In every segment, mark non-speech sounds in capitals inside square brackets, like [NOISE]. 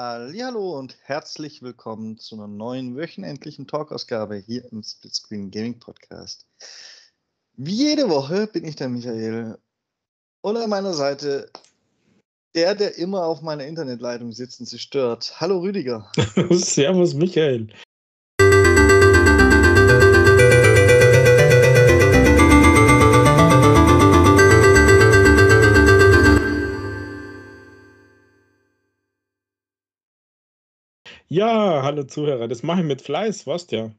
Hallo und herzlich willkommen zu einer neuen wöchentlichen Talkausgabe hier im Splitscreen Gaming Podcast. Wie jede Woche bin ich der Michael und an meiner Seite der, der immer auf meiner Internetleitung sitzt und sie stört. Hallo Rüdiger. [LAUGHS] Servus Michael. Ja, hallo Zuhörer, das mache ich mit Fleiß, weißt ja.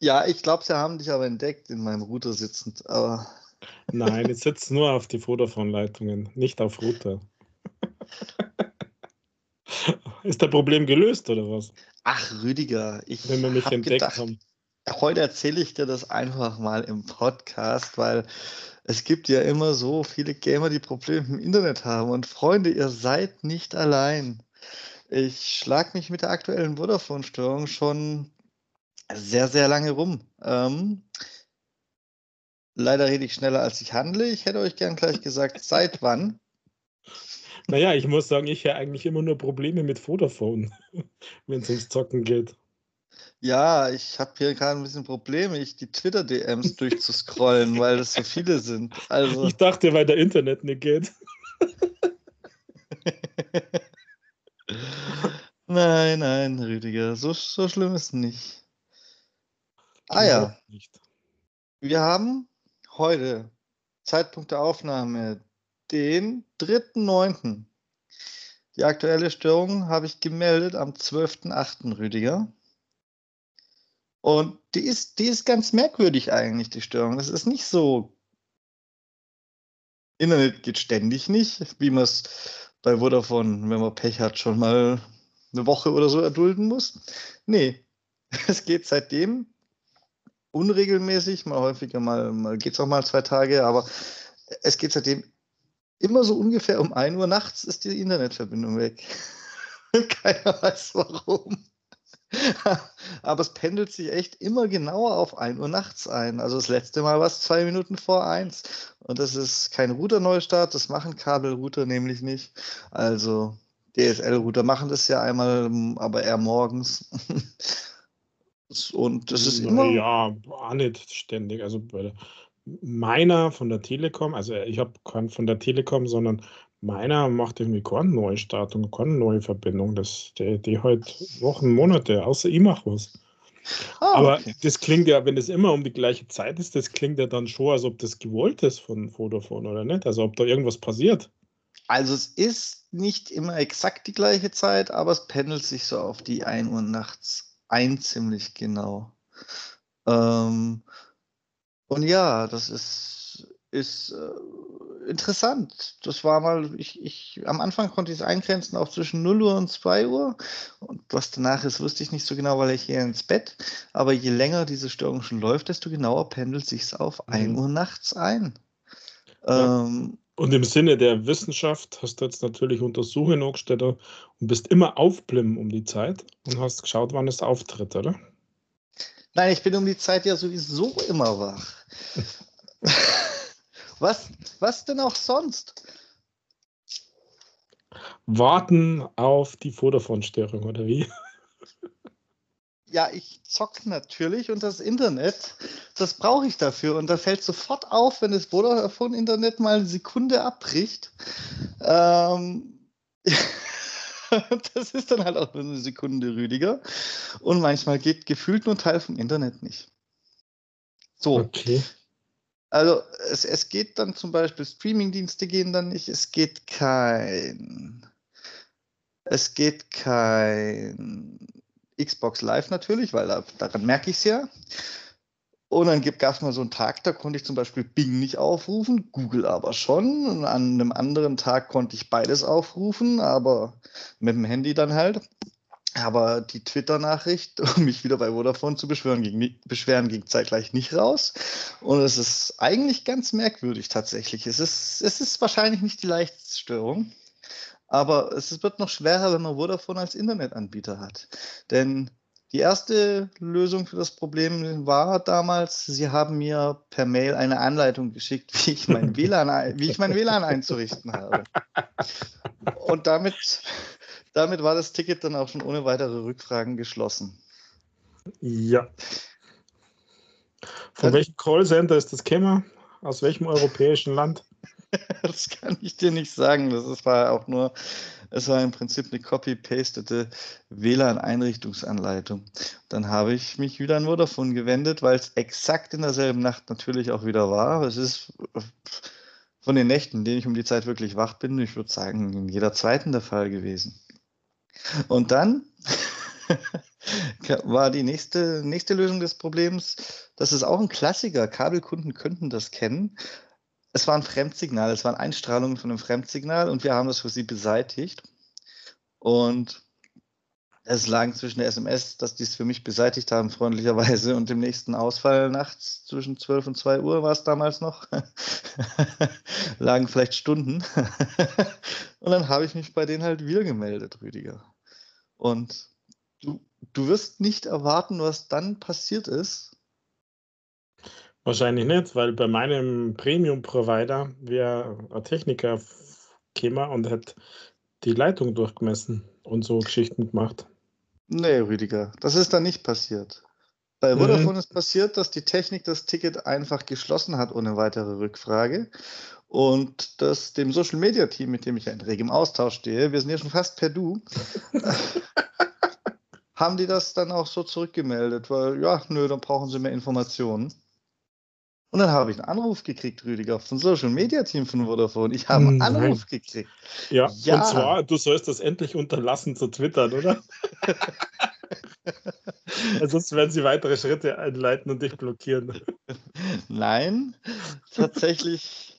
Ja, ich glaube, sie haben dich aber entdeckt in meinem Router sitzend, aber. [LAUGHS] Nein, ich sitze nur auf die Vodafone-Leitungen, nicht auf Router. [LAUGHS] Ist das Problem gelöst oder was? Ach, Rüdiger, ich Wenn wir mich hab entdeckt gedacht, haben. heute erzähle ich dir das einfach mal im Podcast, weil es gibt ja immer so viele Gamer, die Probleme im Internet haben. Und Freunde, ihr seid nicht allein. Ich schlage mich mit der aktuellen Vodafone-Störung schon sehr, sehr lange rum. Ähm, leider rede ich schneller, als ich handle. Ich hätte euch gern gleich gesagt, [LAUGHS] seit wann. Naja, ich muss sagen, ich habe eigentlich immer nur Probleme mit Vodafone, [LAUGHS] wenn es ums Zocken geht. Ja, ich habe hier gerade ein bisschen Probleme, ich die Twitter-DMs [LAUGHS] durchzuscrollen, weil das so viele sind. Also, Ich dachte, weil der Internet nicht geht. Nein, nein, Rüdiger, so, so schlimm ist nicht. Ah ja, Nicht. wir haben heute, Zeitpunkt der Aufnahme, den 3.9. Die aktuelle Störung habe ich gemeldet am 12.8. Rüdiger. Und die ist, die ist ganz merkwürdig eigentlich, die Störung. Das ist nicht so. Internet geht ständig nicht, wie man es bei Vodafone, wenn man Pech hat, schon mal eine Woche oder so erdulden muss. Nee, [LAUGHS] es geht seitdem unregelmäßig, mal häufiger, mal, mal geht es auch mal zwei Tage, aber es geht seitdem immer so ungefähr um 1 Uhr nachts ist die Internetverbindung weg. [LAUGHS] Keiner weiß warum. [LAUGHS] Aber es pendelt sich echt immer genauer auf 1 Uhr nachts ein. Also das letzte Mal war es zwei Minuten vor 1. Und das ist kein Router-Neustart, das machen Kabelrouter nämlich nicht. Also DSL-Router machen das ja einmal, aber eher morgens. [LAUGHS] Und das ist immer. Ja, auch nicht ständig. Also meiner von der Telekom, also ich habe keinen von der Telekom, sondern meiner macht irgendwie keine Neustart und keine neue Verbindung. Das, die, die halt Wochen, Monate, außer ich mache was. Ah, Aber okay. das klingt ja, wenn das immer um die gleiche Zeit ist, das klingt ja dann schon, als ob das gewollt ist von Vodafone oder nicht. Also ob da irgendwas passiert. Also es ist nicht immer exakt die gleiche Zeit, aber es pendelt sich so auf die 1 Uhr nachts ein, ziemlich genau. Ähm, und ja, das ist, ist äh, interessant. Das war mal, ich, ich, am Anfang konnte ich es eingrenzen auch zwischen 0 Uhr und 2 Uhr. Und was danach ist, wusste ich nicht so genau, weil ich gehe ins Bett. Aber je länger diese Störung schon läuft, desto genauer pendelt sich es auf 1 Mhm. Uhr nachts ein. Ja. Ähm, Und im Sinne der Wissenschaft hast du jetzt natürlich Untersuchungen angestellt und bist immer aufblimmen um die Zeit und hast geschaut, wann es auftritt, oder? Nein, ich bin um die Zeit ja sowieso immer wach. [LAUGHS] was, was denn auch sonst? Warten auf die Vodafone-Störung, oder wie? Ja, ich zock natürlich und das Internet, das brauche ich dafür. Und da fällt sofort auf, wenn das Vodafone-Internet mal eine Sekunde abbricht. Ähm, [LAUGHS] das ist dann halt auch nur eine Sekunde Rüdiger. Und manchmal geht gefühlt nur Teil vom Internet nicht. So. Okay. Also es, es geht dann zum Beispiel, Streamingdienste gehen dann nicht, es geht kein, es geht kein Xbox Live natürlich, weil da, daran merke ich es ja. Und dann gab es mal so einen Tag, da konnte ich zum Beispiel Bing nicht aufrufen, Google aber schon. Und an einem anderen Tag konnte ich beides aufrufen, aber mit dem Handy dann halt. Aber die Twitter-Nachricht, [LAUGHS] um mich wieder bei Vodafone zu beschweren, ging, beschweren, ging zeitgleich nicht raus. Und es ist eigentlich ganz merkwürdig tatsächlich. Es ist, es ist wahrscheinlich nicht die leichteste Störung, aber es wird noch schwerer, wenn man Vodafone als Internetanbieter hat. Denn die erste Lösung für das Problem war damals, sie haben mir per Mail eine Anleitung geschickt, wie ich mein [LAUGHS] WLAN, wie ich mein WLAN einzurichten habe. Und damit, damit war das Ticket dann auch schon ohne weitere Rückfragen geschlossen. Ja. Von also, welchem Callcenter ist das Kämmer? Aus welchem europäischen Land? [LAUGHS] das kann ich dir nicht sagen. Das war auch nur, es war im Prinzip eine copy-pastete WLAN-Einrichtungsanleitung. Dann habe ich mich wieder an Vodafone gewendet, weil es exakt in derselben Nacht natürlich auch wieder war. Es ist von den Nächten, in denen ich um die Zeit wirklich wach bin, ich würde sagen, in jeder zweiten der Fall gewesen. Und dann [LAUGHS] war die nächste, nächste Lösung des Problems, das ist auch ein Klassiker, Kabelkunden könnten das kennen. Es war ein Fremdsignal, es waren Einstrahlungen von einem Fremdsignal und wir haben das für sie beseitigt. Und es lag zwischen der SMS, dass die es für mich beseitigt haben, freundlicherweise, und dem nächsten Ausfall nachts zwischen 12 und 2 Uhr war es damals noch. [LAUGHS] lagen vielleicht Stunden. [LAUGHS] und dann habe ich mich bei denen halt wieder gemeldet, Rüdiger. Und du, du wirst nicht erwarten, was dann passiert ist. Wahrscheinlich nicht, weil bei meinem Premium-Provider wäre ein Techniker gekommen und hat die Leitung durchgemessen und so Geschichten gemacht. Nee, Rüdiger, das ist dann nicht passiert. Bei mhm. Vodafone mhm. ist passiert, dass die Technik das Ticket einfach geschlossen hat ohne weitere Rückfrage. Und das dem Social Media Team, mit dem ich ja in regem Austausch stehe, wir sind ja schon fast per Du, [LAUGHS] haben die das dann auch so zurückgemeldet, weil ja, nö, dann brauchen sie mehr Informationen. Und dann habe ich einen Anruf gekriegt, Rüdiger, vom Social Media Team von Vodafone. Ich habe einen Nein. Anruf gekriegt. Ja, ja, und zwar, du sollst das endlich unterlassen zu twittern, oder? also [LAUGHS] sonst werden sie weitere Schritte einleiten und dich blockieren. Nein, tatsächlich,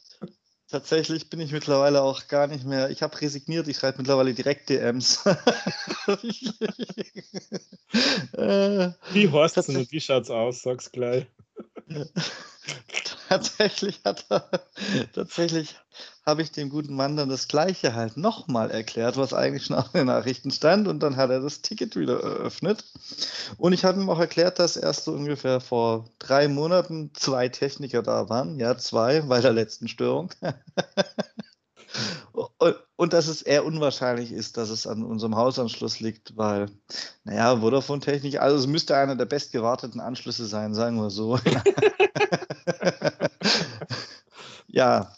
tatsächlich bin ich mittlerweile auch gar nicht mehr. Ich habe resigniert, ich schreibe mittlerweile direkt DMs. wie [LAUGHS] horst du und wie schaut's aus? Sag's gleich. [LAUGHS] tatsächlich hat er, tatsächlich habe ich dem guten Mann dann das Gleiche halt nochmal erklärt, was eigentlich schon auf den Nachrichten stand. Und dann hat er das Ticket wieder eröffnet. Und ich habe ihm auch erklärt, dass erst so ungefähr vor drei Monaten zwei Techniker da waren. Ja, zwei bei der letzten Störung. [LAUGHS] Und, dass es eher unwahrscheinlich ist, dass es an unserem Hausanschluss liegt, weil, naja, Vodafone-Technik, also es müsste einer der bestgewarteten Anschlüsse sein, sagen wir so. [LAUGHS] ja.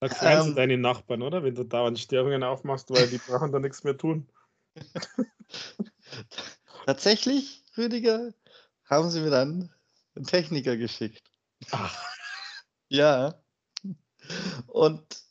Da freuen ähm, deine Nachbarn, oder? Wenn du dauernd Störungen aufmachst, weil die brauchen da nichts mehr tun. [LAUGHS] Tatsächlich, Rüdiger, haben sie mir dann einen Techniker geschickt. Ach. Ja. Und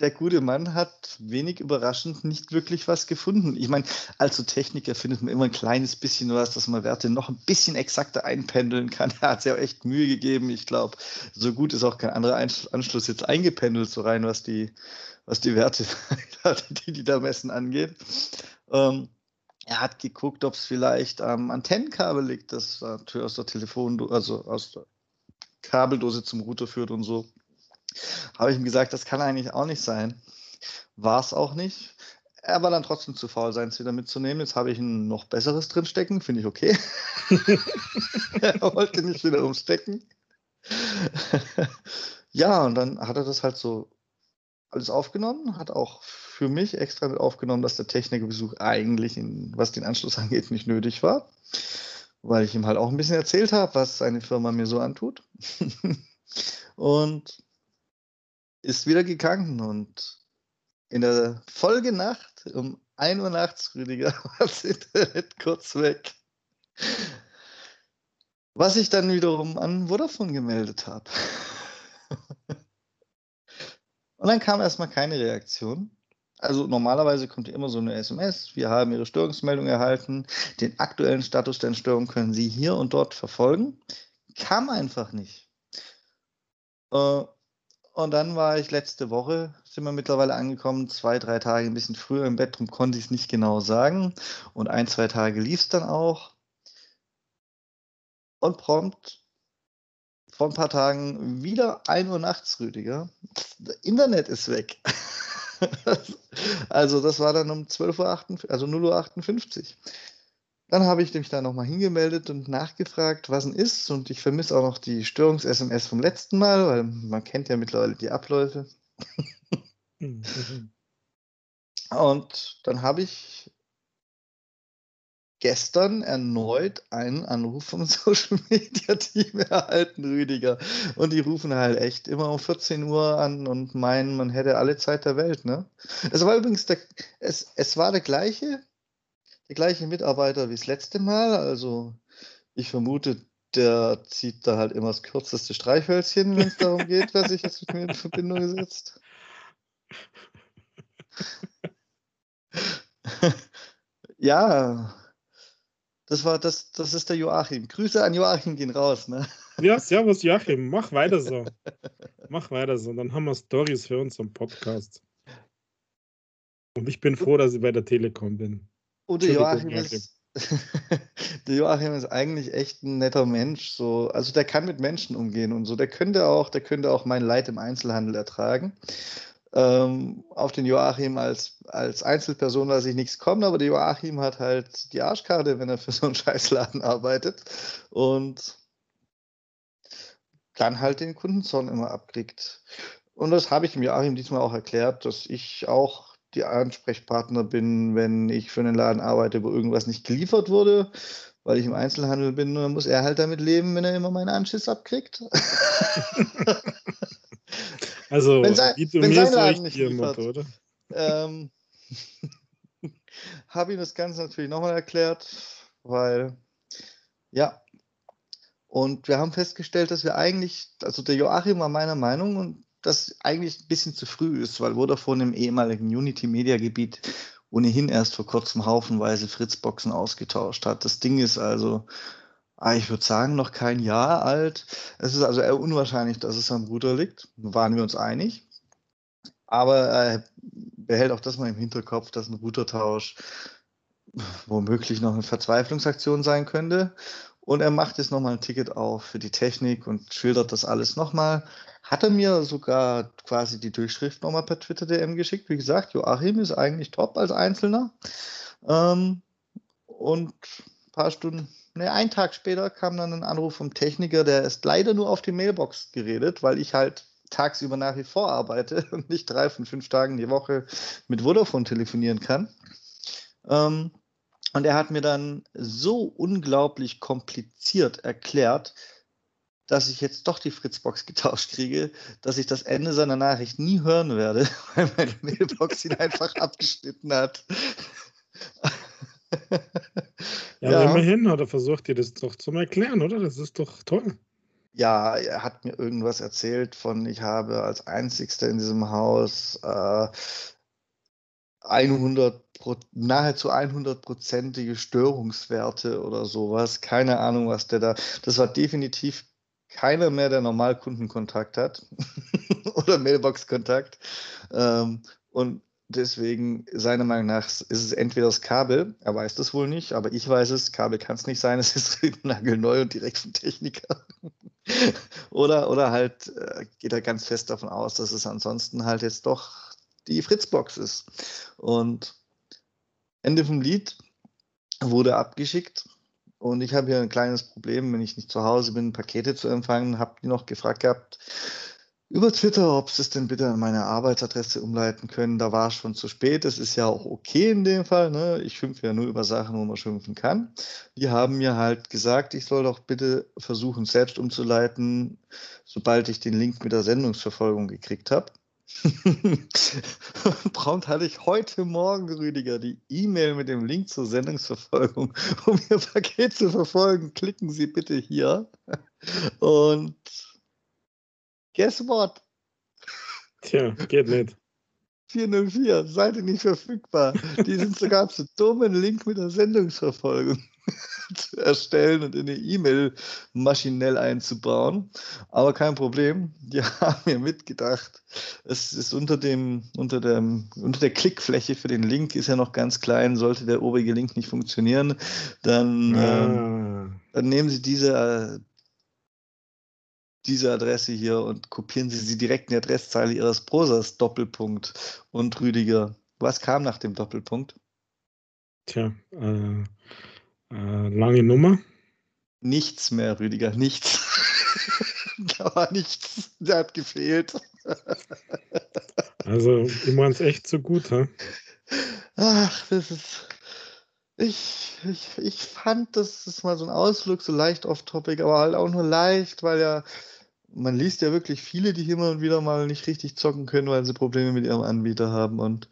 der gute Mann hat wenig überraschend nicht wirklich was gefunden. Ich meine, als Techniker findet man immer ein kleines bisschen was, dass man Werte noch ein bisschen exakter einpendeln kann. Er hat sich auch echt Mühe gegeben. Ich glaube, so gut ist auch kein anderer Anschluss jetzt eingependelt, so rein, was die, was die Werte, [LAUGHS] die die da messen, angeht. Ähm, er hat geguckt, ob es vielleicht am Antennenkabel liegt, das natürlich aus der Telefon, also aus der Kabeldose zum Router führt und so. Habe ich ihm gesagt, das kann eigentlich auch nicht sein. War es auch nicht. Er war dann trotzdem zu faul, seins wieder mitzunehmen. Jetzt habe ich ein noch besseres drinstecken, finde ich okay. [LAUGHS] er wollte nicht wieder umstecken. ja, und dann hat er das halt so alles aufgenommen, hat auch für mich extra mit aufgenommen, dass der Technikerbesuch eigentlich, in, was den Anschluss angeht, nicht nötig war, weil ich ihm halt auch ein bisschen erzählt habe, was seine Firma mir so antut. [LAUGHS] und ist wieder gegangen und in der Folgenacht um 1 Uhr nachts, Rüdiger, [LAUGHS] war das Internet kurz weg. Was ich dann wiederum an Vodafone gemeldet habe. [LAUGHS] Und dann kam erstmal keine Reaktion. Also normalerweise kommt immer so eine SMS. Wir haben Ihre Störungsmeldung erhalten. Den aktuellen Status der Störung können Sie hier und dort verfolgen. Kam einfach nicht. Äh, und dann war ich letzte Woche, sind wir mittlerweile angekommen, zwei, drei Tage ein bisschen früher im Bett, darum konnte ich es nicht genau sagen. Und ein, zwei Tage lief es dann auch. Und prompt vor ein paar Tagen wieder 1 Uhr nachts, Rüdiger. Das Internet ist weg. [LAUGHS] also das war dann um 12.58 Uhr, also 0.58 Uhr. Dann habe ich mich da nochmal hingemeldet und nachgefragt, was denn ist. Und ich vermisse auch noch die Störungs-SMS vom letzten Mal, weil man kennt ja mittlerweile die Abläufe. Mhm. Und dann habe ich gestern erneut einen Anruf vom [LAUGHS] Social Media Team erhalten, Rüdiger. Und die rufen halt echt immer um 14 Uhr an und meinen, man hätte alle Zeit der Welt. Ne? Es war übrigens der, es, es war der gleiche, der gleiche Mitarbeiter wie das letzte Mal. Also ich vermute, der zieht da halt immer das kürzeste Streichhölzchen, wenn es darum geht, wer sich jetzt mit mir in Verbindung setzt. [LAUGHS] ja, das war das, das ist der Joachim. Grüße an Joachim gehen raus, ne? Ja, servus Joachim, mach weiter so. mach weiter so. Dann haben wir Stories für unseren Podcast. Und ich bin froh, dass ich bei der Telekom bin. Oder Joachim, Joachim. Ist, [LAUGHS] der Joachim ist eigentlich echt ein netter Mensch. So, also der kann mit Menschen umgehen und so. Der könnte auch, der könnte auch mein Leid im Einzelhandel ertragen ähm, auf den Joachim als, als Einzelperson lasse ich nichts kommen, aber der Joachim hat halt die Arschkarte, wenn er für so einen Scheißladen arbeitet und dann halt den Kundenzorn immer abkriegt. Und das habe ich dem Joachim diesmal auch erklärt, dass ich auch die Ansprechpartner bin, wenn ich für einen Laden arbeite, wo irgendwas nicht geliefert wurde, weil ich im Einzelhandel bin. Dann muss er halt damit leben, wenn er immer meinen Anschiss abkriegt. [LAUGHS] Also, wenn sein, wie du wenn mir sein Laden ich nicht liefert. Motto, oder? Ähm, [LAUGHS] habe ihm das Ganze natürlich nochmal erklärt, weil, ja, und wir haben festgestellt, dass wir eigentlich, also der Joachim war meiner Meinung und das eigentlich ein bisschen zu früh ist, weil Vodafone im ehemaligen Unity-Media-Gebiet ohnehin erst vor kurzem haufenweise Fritzboxen ausgetauscht hat. Das Ding ist also, ah, ich würde sagen, noch kein Jahr alt. Es ist also eher unwahrscheinlich, dass es am Router liegt. Waren wir uns einig. Aber er behält auch das mal im Hinterkopf, dass ein Routertausch womöglich noch eine Verzweiflungsaktion sein könnte. Und er macht jetzt nochmal ein Ticket auf für die Technik und schildert das alles nochmal. Hat er mir sogar quasi die Durchschrift nochmal per Twitter DM geschickt. Wie gesagt, Joachim ist eigentlich top als Einzelner. Ähm, und ein paar Stunden, ne, einen Tag später kam dann ein Anruf vom Techniker, der ist leider nur auf die Mailbox geredet, weil ich halt tagsüber nach wie vor arbeite [LAUGHS] und nicht drei von fünf Tagen die Woche mit Vodafone telefonieren kann. Ähm, und er hat mir dann so unglaublich kompliziert erklärt, dass ich jetzt doch die Fritzbox getauscht kriege, dass ich das Ende seiner Nachricht nie hören werde, [LAUGHS] weil meine Mailbox ihn einfach [LAUGHS] abgeschnitten hat. [LAUGHS] Ja, ja, immerhin hat er versucht, dir das doch zu erklären, oder? Das ist doch toll. Ja, er hat mir irgendwas erzählt von, ich habe als einzigster in diesem Haus äh, 100, nahezu 100-prozentige Störungswerte oder sowas. Keine Ahnung, was der da. Das war definitiv keiner mehr, der normal Kundenkontakt hat [LAUGHS] oder Mailbox-Kontakt. Ähm, und deswegen, seiner Meinung nach, ist es entweder das Kabel, er weiß das wohl nicht, aber ich weiß es, Kabel kann es nicht sein, [LAUGHS] es ist nagelneu und direkt vom Techniker. [LAUGHS] oder, oder halt äh, geht er ganz fest davon aus, dass es ansonsten halt jetzt doch die Fritzbox ist. Und Ende vom Lied wurde abgeschickt und ich habe hier ein kleines Problem, wenn ich nicht zu Hause bin, Pakete zu empfangen, habe die noch gefragt gehabt über Twitter, ob sie es denn bitte an meine Arbeitsadresse umleiten können. Da war es schon zu spät. Das ist ja auch okay in dem Fall. Ne? Ich schimpfe ja nur über Sachen, wo man schimpfen kann. Die haben mir halt gesagt, ich soll doch bitte versuchen, selbst umzuleiten, sobald ich den Link mit der Sendungsverfolgung gekriegt habe. [LAUGHS] Prompt hatte ich heute Morgen, Rüdiger, die E-Mail mit dem Link zur Sendungsverfolgung. [LAUGHS] Um Ihr Paket zu verfolgen, klicken Sie bitte hier. Und guess what? Tja, geht nicht. 404, Seite nicht verfügbar. Die sind sogar zu dumm, einen Link mit der Sendungsverfolgung [LAUGHS] erstellen und in eine E-Mail maschinell einzubauen. Aber kein Problem, die [LAUGHS] haben mir mitgedacht. Es ist unter dem, unter dem, unter der Klickfläche für den Link ist ja noch ganz klein. Sollte der obige Link nicht funktionieren, dann, Ah. ähm, dann nehmen Sie diese, äh, diese Adresse hier und kopieren Sie sie direkt in die Adresszeile Ihres Browsers. Doppelpunkt. Und Rüdiger, was kam nach dem Doppelpunkt? Tja, äh, äh, lange Nummer. Nichts mehr, Rüdiger, nichts. [LAUGHS] da war nichts. Der hat gefehlt. Also, ich meine es echt so gut, ha? Ach, das ist. Ich, ich, ich fand, das ist mal so ein Ausflug, so leicht off-topic, aber halt auch nur leicht, weil ja, man liest ja wirklich viele, die immer und wieder mal nicht richtig zocken können, weil sie Probleme mit ihrem Anbieter haben. Und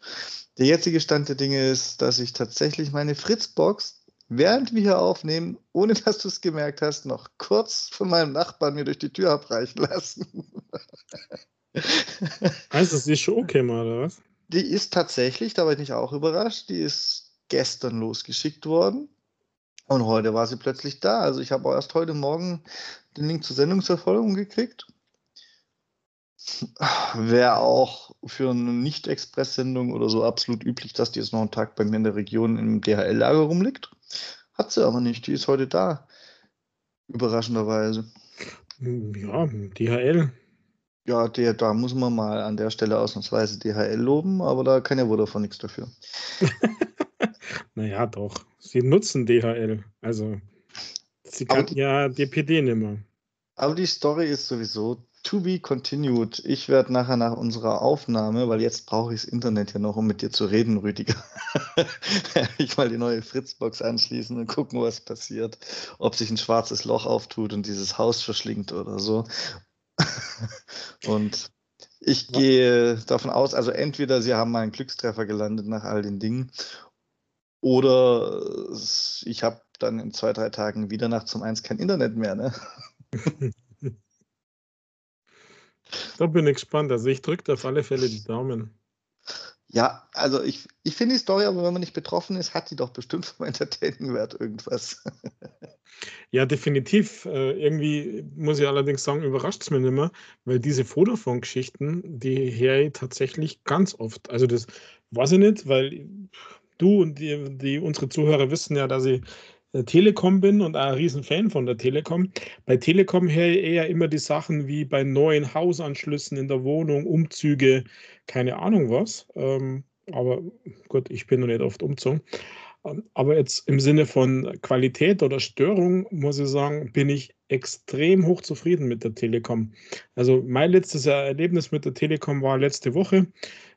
der jetzige Stand der Dinge ist, dass ich tatsächlich meine Fritzbox, während wir hier aufnehmen, ohne dass du es gemerkt hast, noch kurz von meinem Nachbarn mir durch die Tür abreichen lassen. Heißt das, die schon okay mal, oder was? Die ist tatsächlich, da bin ich auch überrascht, die ist gestern losgeschickt worden. Und heute war sie plötzlich da. Also ich habe auch erst heute Morgen den Link zur Sendungsverfolgung gekriegt. Wäre auch für eine Nicht-Express-Sendung oder so absolut üblich, dass die jetzt noch einen Tag bei mir in der Region im DHL-Lager rumliegt. Hat sie aber nicht. Die ist heute da. Überraschenderweise. Ja, DHL. Ja, der, da muss man mal an der Stelle ausnahmsweise DHL loben, aber da kann ja Vodafone nichts dafür. [LAUGHS] naja, doch. Sie nutzen DHL. Also, sie kann die, ja DPD nimmer. Aber die Story ist sowieso to be continued. Ich werde nachher nach unserer Aufnahme, weil jetzt brauche ich das Internet ja noch, um mit dir zu reden, Rüdiger. [LAUGHS] ich mal die neue Fritzbox anschließen und gucken, was passiert. Ob sich ein schwarzes Loch auftut und dieses Haus verschlingt oder so. [LAUGHS] und ich gehe davon aus, also entweder sie haben mal einen Glückstreffer gelandet nach all den Dingen, oder ich habe dann in zwei, drei Tagen wieder nachts um eins kein Internet mehr. Ne? [LAUGHS] da bin ich gespannt. Also ich drücke auf alle Fälle die Daumen. Ja, also ich, ich finde die Story, aber wenn man nicht betroffen ist, hat die doch bestimmt vom Entertaining-Wert irgendwas. ja, definitiv. Äh, irgendwie muss ich allerdings sagen, überrascht es mich nicht mehr, weil diese Vodafone-Geschichten, die her tatsächlich ganz oft. Also das weiß ich nicht, weil du und die, die unsere Zuhörer wissen ja, dass ich Telekom bin und ein Riesenfan von der Telekom. Bei Telekom her eher immer die Sachen wie bei neuen Hausanschlüssen in der Wohnung, Umzüge, keine Ahnung was. Ähm, aber gut, ich bin noch nicht oft umzogen. Ähm, aber jetzt im Sinne von Qualität oder Störung, muss ich sagen, bin ich extrem hochzufrieden mit der Telekom. Also mein letztes Erlebnis mit der Telekom war letzte Woche.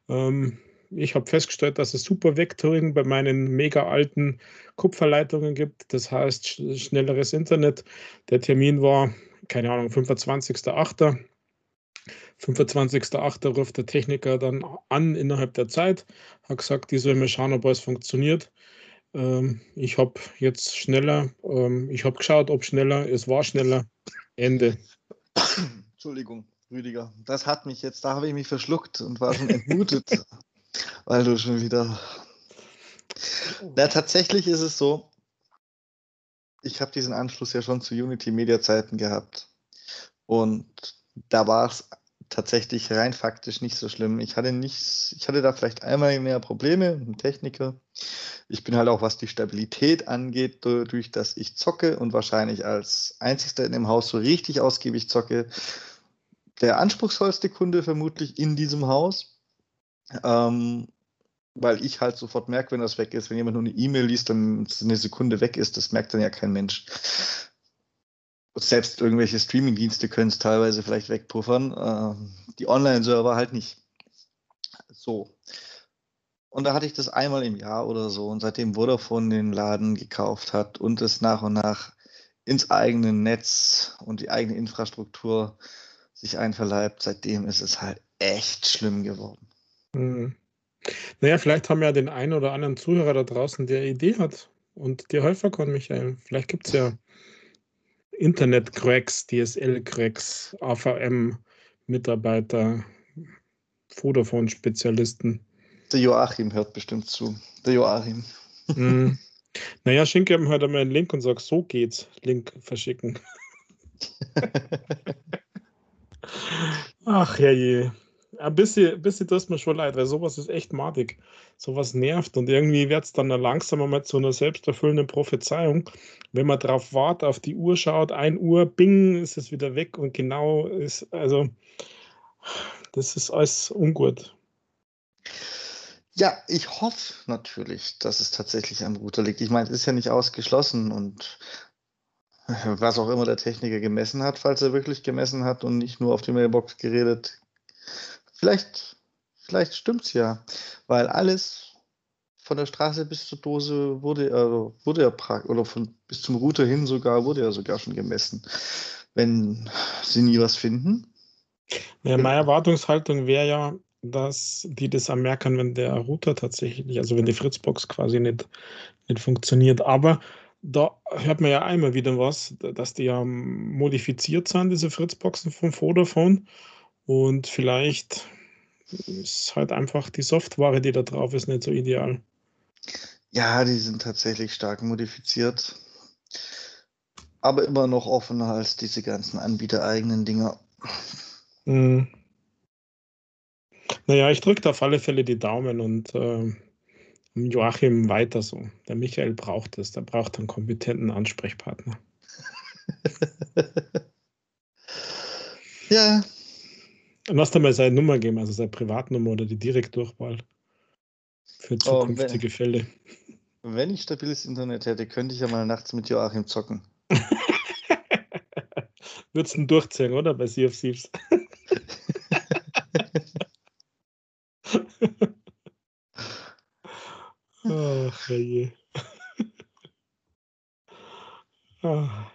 Ähm, ich habe festgestellt, dass es super Vectoring bei meinen mega alten Kupferleitungen gibt. Das heißt, schnelleres Internet. Der Termin war, keine Ahnung, 25.08. 25.08. ruft der Techniker dann an innerhalb der Zeit, hat gesagt, die soll mir schauen, ob alles funktioniert. Ähm, ich habe jetzt schneller, ähm, ich habe geschaut, ob schneller, es war schneller. Ende. Entschuldigung, Rüdiger, das hat mich jetzt, da habe ich mich verschluckt und war schon entmutet, [LAUGHS] weil du schon wieder. Na, tatsächlich ist es so, ich habe diesen Anschluss ja schon zu Unity Media Zeiten gehabt. Und da war es tatsächlich rein faktisch nicht so schlimm. Ich hatte nicht, ich hatte da vielleicht einmal mehr Probleme mit dem Techniker. Ich bin halt auch, was die Stabilität angeht, durch dass ich zocke und wahrscheinlich als einzigster in dem Haus so richtig ausgiebig zocke, der anspruchsvollste Kunde vermutlich in diesem Haus. Ähm, weil ich halt sofort merke, wenn das weg ist. Wenn jemand nur eine E-Mail liest, dann eine Sekunde weg ist, das merkt dann ja kein Mensch selbst irgendwelche Streaming-Dienste können es teilweise vielleicht wegpuffern. Äh, die Online-Server halt nicht. So. Und da hatte ich das einmal im Jahr oder so. Und seitdem Vodafone den Laden gekauft hat und es nach und nach ins eigene Netz und die eigene Infrastruktur sich einverleibt, seitdem ist es halt echt schlimm geworden. Mhm. Naja, vielleicht haben wir ja den einen oder anderen Zuhörer da draußen, der Idee hat und dir helfen kann, Michael. Vielleicht gibt es ja Internet-Cracks, DSL-Cracks, AVM-Mitarbeiter, Vodafone-Spezialisten. Der Joachim hört bestimmt zu. Der Joachim. Mm. [LAUGHS] Naja, schenke ihm halt einmal einen Link und sag, so geht's. Link verschicken. [LAUGHS] Ach herrje. Ein bisschen, bisschen tut mir schon leid, weil sowas ist echt madig. Sowas nervt und irgendwie wird es dann langsam mal zu einer selbsterfüllenden Prophezeiung. Wenn man drauf wartet, auf die Uhr schaut, 1 Uhr, bing, ist es wieder weg und genau ist, also, das ist alles ungut. Ja, ich hoffe natürlich, dass es tatsächlich am Router liegt. Ich meine, es ist ja nicht ausgeschlossen und [LAUGHS] was auch immer der Techniker gemessen hat, falls er wirklich gemessen hat und nicht nur auf die Mailbox geredet, vielleicht, vielleicht stimmt es ja, weil alles von der Straße bis zur Dose wurde, äh, wurde ja praktisch, oder von, bis zum Router hin sogar, wurde ja sogar schon gemessen. Wenn sie nie was finden. Ja, meine Erwartungshaltung wäre ja, dass die das merken, wenn der Router tatsächlich, also wenn die Fritzbox quasi nicht, nicht funktioniert. Aber da hört man ja einmal wieder was, dass die ja modifiziert sind, diese Fritzboxen vom Vodafone. Und vielleicht ist halt einfach die Software, die da drauf ist, nicht so ideal. Ja, die sind tatsächlich stark modifiziert. Aber immer noch offener als diese ganzen anbietereigenen Dinger. Mhm. Naja, ich drücke auf alle Fälle die Daumen und äh, Joachim weiter so. Der Michael braucht es, der braucht einen kompetenten Ansprechpartner. [LAUGHS] ja. Lass da mal seine Nummer geben, also seine Privatnummer oder die Direktdurchwahl für oh, zukünftige oh, wenn, Fälle. Wenn ich stabiles Internet hätte, könnte ich ja mal nachts mit Joachim zocken. [LAUGHS] Würdest du durchziehen, oder? Bei Sea of Thieves. [LAUGHS] Ach, je. Ah.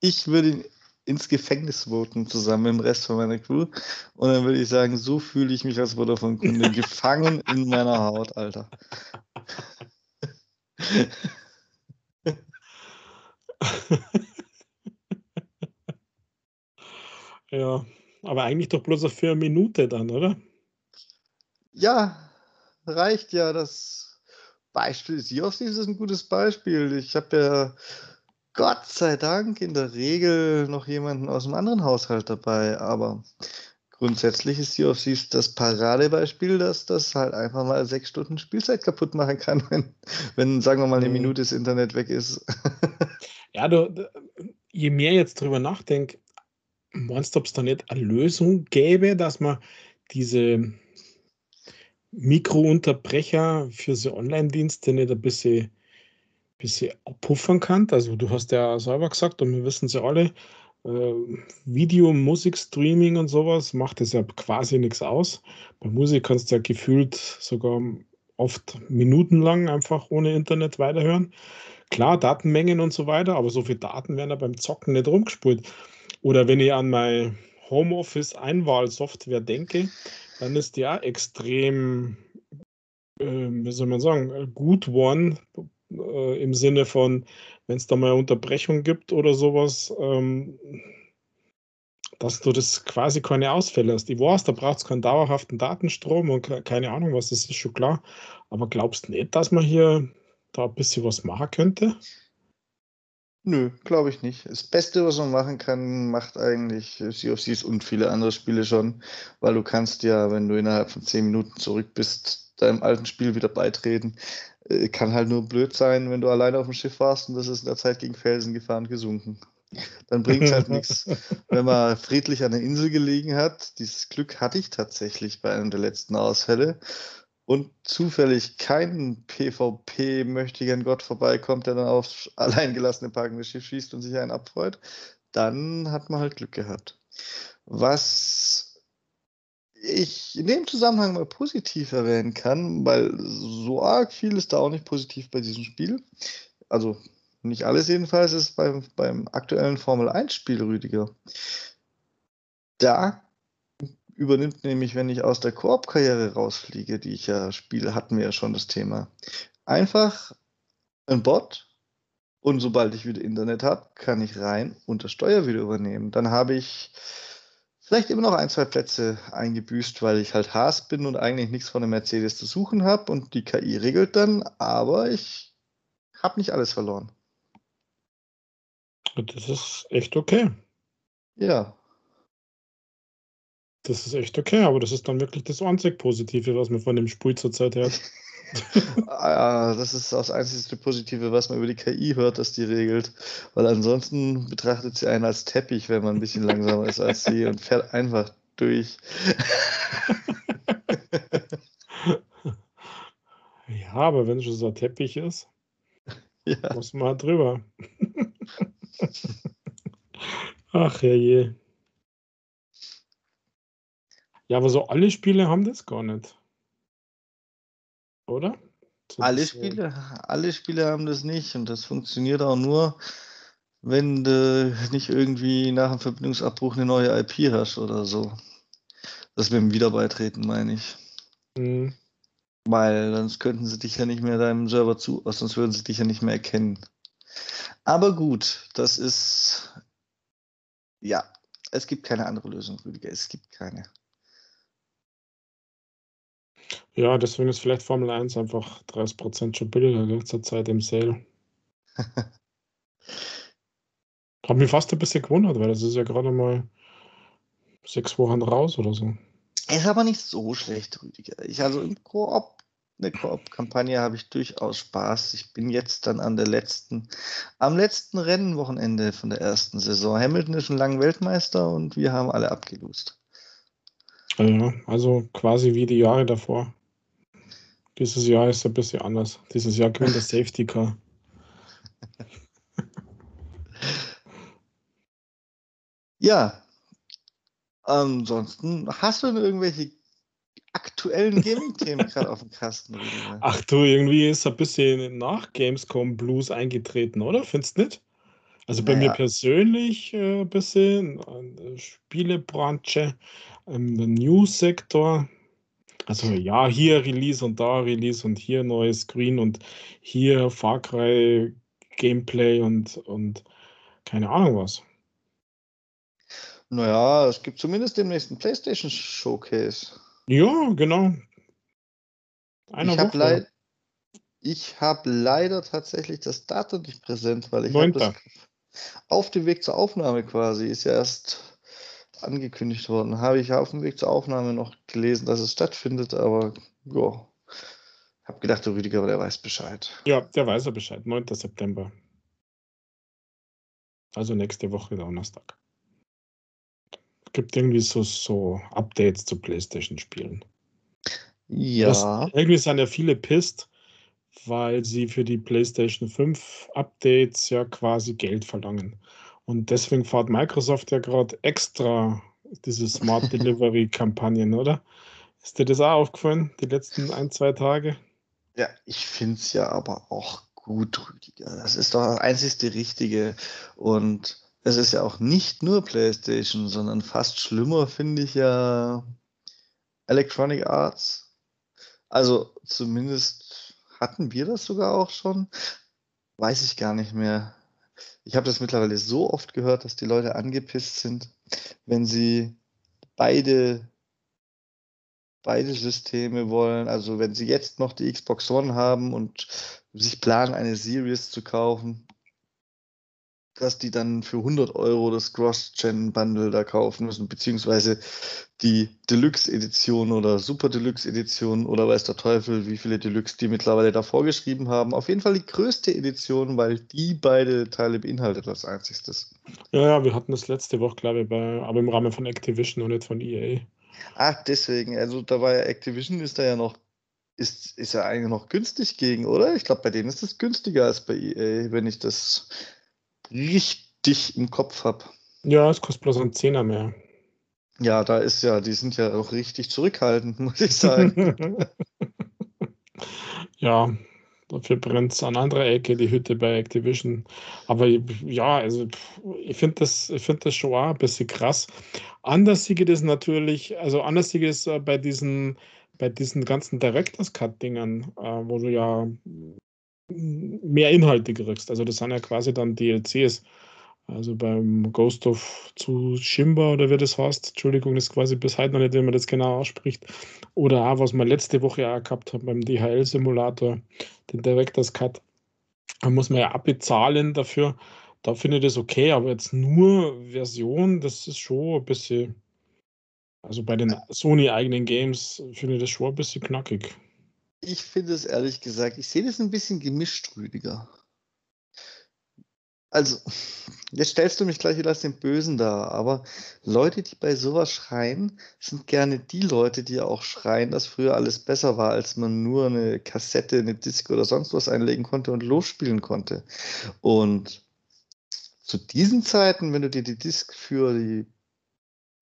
Ich würde ihn ins Gefängnis voten, zusammen mit dem Rest von meiner Crew. Und dann würde ich sagen, so fühle ich mich als Vodafone-Kunde [LAUGHS] gefangen in meiner Haut, Alter. [LAUGHS] ja, aber eigentlich doch bloß für eine Minute dann, oder? Ja, reicht ja. Das Beispiel Sios ist ein gutes Beispiel. Ich habe ja Gott sei Dank in der Regel noch jemanden aus einem anderen Haushalt dabei, aber grundsätzlich ist Sea of Thieves das Paradebeispiel, dass das halt einfach mal sechs Stunden Spielzeit kaputt machen kann, [LAUGHS] wenn, wenn sagen wir mal, eine mhm. Minute das Internet weg ist. ja, du, je mehr jetzt drüber nachdenke, meinst du, ob es da nicht eine Lösung gäbe, dass man diese Mikrounterbrecher für so Online-Dienste nicht ein bisschen, bisschen abpuffern kann. Also du hast ja selber gesagt, und wir wissen es ja alle, äh, Video, Musik, Streaming und sowas macht es ja quasi nichts aus. Bei Musik kannst du ja gefühlt sogar oft minutenlang einfach ohne Internet weiterhören. Klar, Datenmengen und so weiter, aber so viele Daten werden ja beim Zocken nicht rumgespult. Oder wenn ich an meine Homeoffice-Einwahlsoftware denke, dann ist die auch extrem, äh, wie soll man sagen, gut one äh, im Sinne von, wenn es da mal Unterbrechung gibt oder sowas, ähm, dass du das quasi keine Ausfälle hast. Ich weiß, da braucht es keinen dauerhaften Datenstrom und keine Ahnung was, das ist schon klar. Aber glaubst du nicht, dass man hier da ein bisschen was machen könnte? Nö, glaube ich nicht. Das Beste, was man machen kann, macht eigentlich Sea of Thieves und viele andere Spiele schon, weil du kannst ja, wenn du innerhalb von zehn Minuten zurück bist, deinem alten Spiel wieder beitreten. Äh, kann halt nur blöd sein, wenn du alleine auf dem Schiff warst und das ist in der Zeit gegen Felsen gefahren gesunken. Dann bringt es halt nichts. [LAUGHS] Wenn man friedlich an der Insel gelegen hat, dieses Glück hatte ich tatsächlich bei einem der letzten Ausfälle und zufällig kein PvP möchte gern Gott vorbeikommt, der dann aufs alleingelassene parkende Schiff schießt und sich einen abfreut, dann hat man halt Glück gehabt. Was ich in dem Zusammenhang mal positiv erwähnen kann, weil so arg viel ist da auch nicht positiv bei diesem Spiel. Also nicht alles jedenfalls ist beim, beim aktuellen Formel 1-Spiel, Rüdiger. Da übernimmt nämlich, wenn ich aus der Koop-Karriere rausfliege, die ich ja spiele, hatten wir ja schon das Thema. Einfach ein Bot und sobald ich wieder Internet habe, kann ich rein und das Steuer wieder übernehmen. Dann habe ich vielleicht immer noch ein, zwei Plätze eingebüßt, weil ich halt Haas bin und eigentlich nichts von der Mercedes zu suchen habe und die KI regelt dann, aber ich habe nicht alles verloren. Das ist echt okay. Ja, das ist echt okay, aber das ist dann wirklich das einzig Positive, was man von dem Spiel zurzeit hört. [LAUGHS] ah, das ist das einzige Positive, was man über die KI hört, dass die regelt. Weil ansonsten betrachtet sie einen als Teppich, wenn man ein bisschen langsamer ist als sie und fährt einfach durch. [LAUGHS] ja, aber wenn es schon so ein Teppich ist, ja. muss man halt drüber. [LAUGHS] Ach ja je. Ja, aber so alle Spiele haben das gar nicht. Oder? So alle Spiele, alle Spiele haben das nicht und das funktioniert auch nur, wenn du nicht irgendwie nach dem Verbindungsabbruch eine neue IP hast oder so. Das mit dem Wiederbeitreten meine ich. Mhm. Weil sonst könnten sie dich ja nicht mehr deinem Server zu, sonst würden sie dich ja nicht mehr erkennen. Aber gut, das ist ja, es gibt keine andere Lösung, Rüdiger. Es gibt keine. Ja, deswegen ist vielleicht Formel 1 einfach 30% schon billiger zur Zeit im Sale. [LAUGHS] Hat mich fast ein bisschen gewundert, weil das ist ja gerade mal sechs Wochen raus oder so. Ist aber nicht so schlecht, Rüdiger. Ich also im Koop, eine Koop-Kampagne habe ich durchaus Spaß. Ich bin jetzt dann an der letzten, am letzten Rennenwochenende von der ersten Saison. Hamilton ist schon lange Weltmeister und wir haben alle abgelost. Ja, also quasi wie die Jahre davor. Dieses Jahr ist ein bisschen anders. Dieses Jahr gewinnt der [LAUGHS] Safety Car. Ja. Ansonsten, hast du irgendwelche aktuellen Gaming-Themen gerade auf dem Kasten? Ach du, irgendwie ist ein bisschen nach Gamescom Blues eingetreten, oder? Findest du nicht? Also bei naja. mir persönlich äh, ein bisschen, äh, Spielebranche, ähm, der News-Sektor. Also ja, hier Release und da Release und hier neues Screen und hier Far Cry Gameplay und, und keine Ahnung was. Naja, es gibt zumindest den nächsten PlayStation Showcase. Ja, genau. Einer ich habe leid, hab leider tatsächlich das Datum nicht präsent, weil ich habe auf dem Weg zur Aufnahme quasi ist ja erst angekündigt worden. Habe ich auf dem Weg zur Aufnahme noch gelesen, dass es stattfindet, aber ja. Habe gedacht, der Rüdiger, der weiß Bescheid. Ja, der weiß er Bescheid. 9. September. Also nächste Woche Donnerstag gibt irgendwie so, so Updates zu PlayStation-Spielen. Ja. Das, irgendwie sind ja viele pisst, weil sie für die PlayStation 5 Updates ja quasi Geld verlangen. Und deswegen fährt Microsoft ja gerade extra diese Smart [LAUGHS] Delivery Kampagnen, oder? Ist dir das auch aufgefallen, die letzten ein, zwei Tage? Ja, ich finde es ja aber auch gut, Rüdiger. Das ist doch das einzigste Richtige. Und es ist ja auch nicht nur PlayStation, sondern fast schlimmer finde ich ja Electronic Arts. Also zumindest hatten wir das sogar auch schon. Weiß ich gar nicht mehr. Ich habe das mittlerweile so oft gehört, dass die Leute angepisst sind, wenn sie beide, beide Systeme wollen. Also wenn sie jetzt noch die Xbox One haben und sich planen, eine Series zu kaufen, dass die dann für 100 Euro das Cross-Gen-Bundle da kaufen müssen, beziehungsweise die Deluxe-Edition oder Super Deluxe-Edition oder weiß der Teufel, wie viele Deluxe die mittlerweile da vorgeschrieben haben. Auf jeden Fall die größte Edition, weil die beide Teile beinhaltet als einziges. Ja, ja, wir hatten das letzte Woche, glaube ich, bei, aber im Rahmen von Activision und nicht von EA. Ach, deswegen, also da war ja Activision, ist da ja noch ist, ist ja eigentlich noch günstig gegen, oder? Ich glaube, bei denen ist es günstiger als bei EA, wenn ich das richtig im Kopf habe. Ja, es kostet bloß ein Zehner mehr. Ja, da ist ja, die sind ja auch richtig zurückhaltend, [LAUGHS] muss ich sagen. [LAUGHS] ja, dafür brennt es an anderer Ecke die Hütte bei Activision. Aber ja, also ich finde das, find das schon auch ein bisschen krass. Anders geht es natürlich, also anders geht es bei diesen, bei diesen ganzen Directors Cut-Dingern, äh, wo du ja mehr Inhalte kriegst. Also das sind ja quasi dann DLCs. Also beim Ghost of Tsushima oder wie das heißt, Entschuldigung, ist quasi bis heute noch nicht, wie man das genau ausspricht. Oder auch, was wir letzte Woche auch gehabt haben beim DHL-Simulator, den Director's Cut. Da muss man ja abbezahlen dafür. Da finde ich das okay, aber jetzt nur Version, das ist schon ein bisschen. Also bei den Sony-eigenen Games finde ich das schon ein bisschen knackig. Ich finde es ehrlich gesagt, ich sehe das ein bisschen gemischt, Rüdiger. Also, [LAUGHS] jetzt stellst du mich gleich wieder als den Bösen da, aber Leute, die bei sowas schreien, sind gerne die Leute, die auch schreien, dass früher alles besser war, als man nur eine Kassette, eine Disc oder sonst was einlegen konnte und losspielen konnte. Und zu diesen Zeiten, wenn du dir die Disc für die,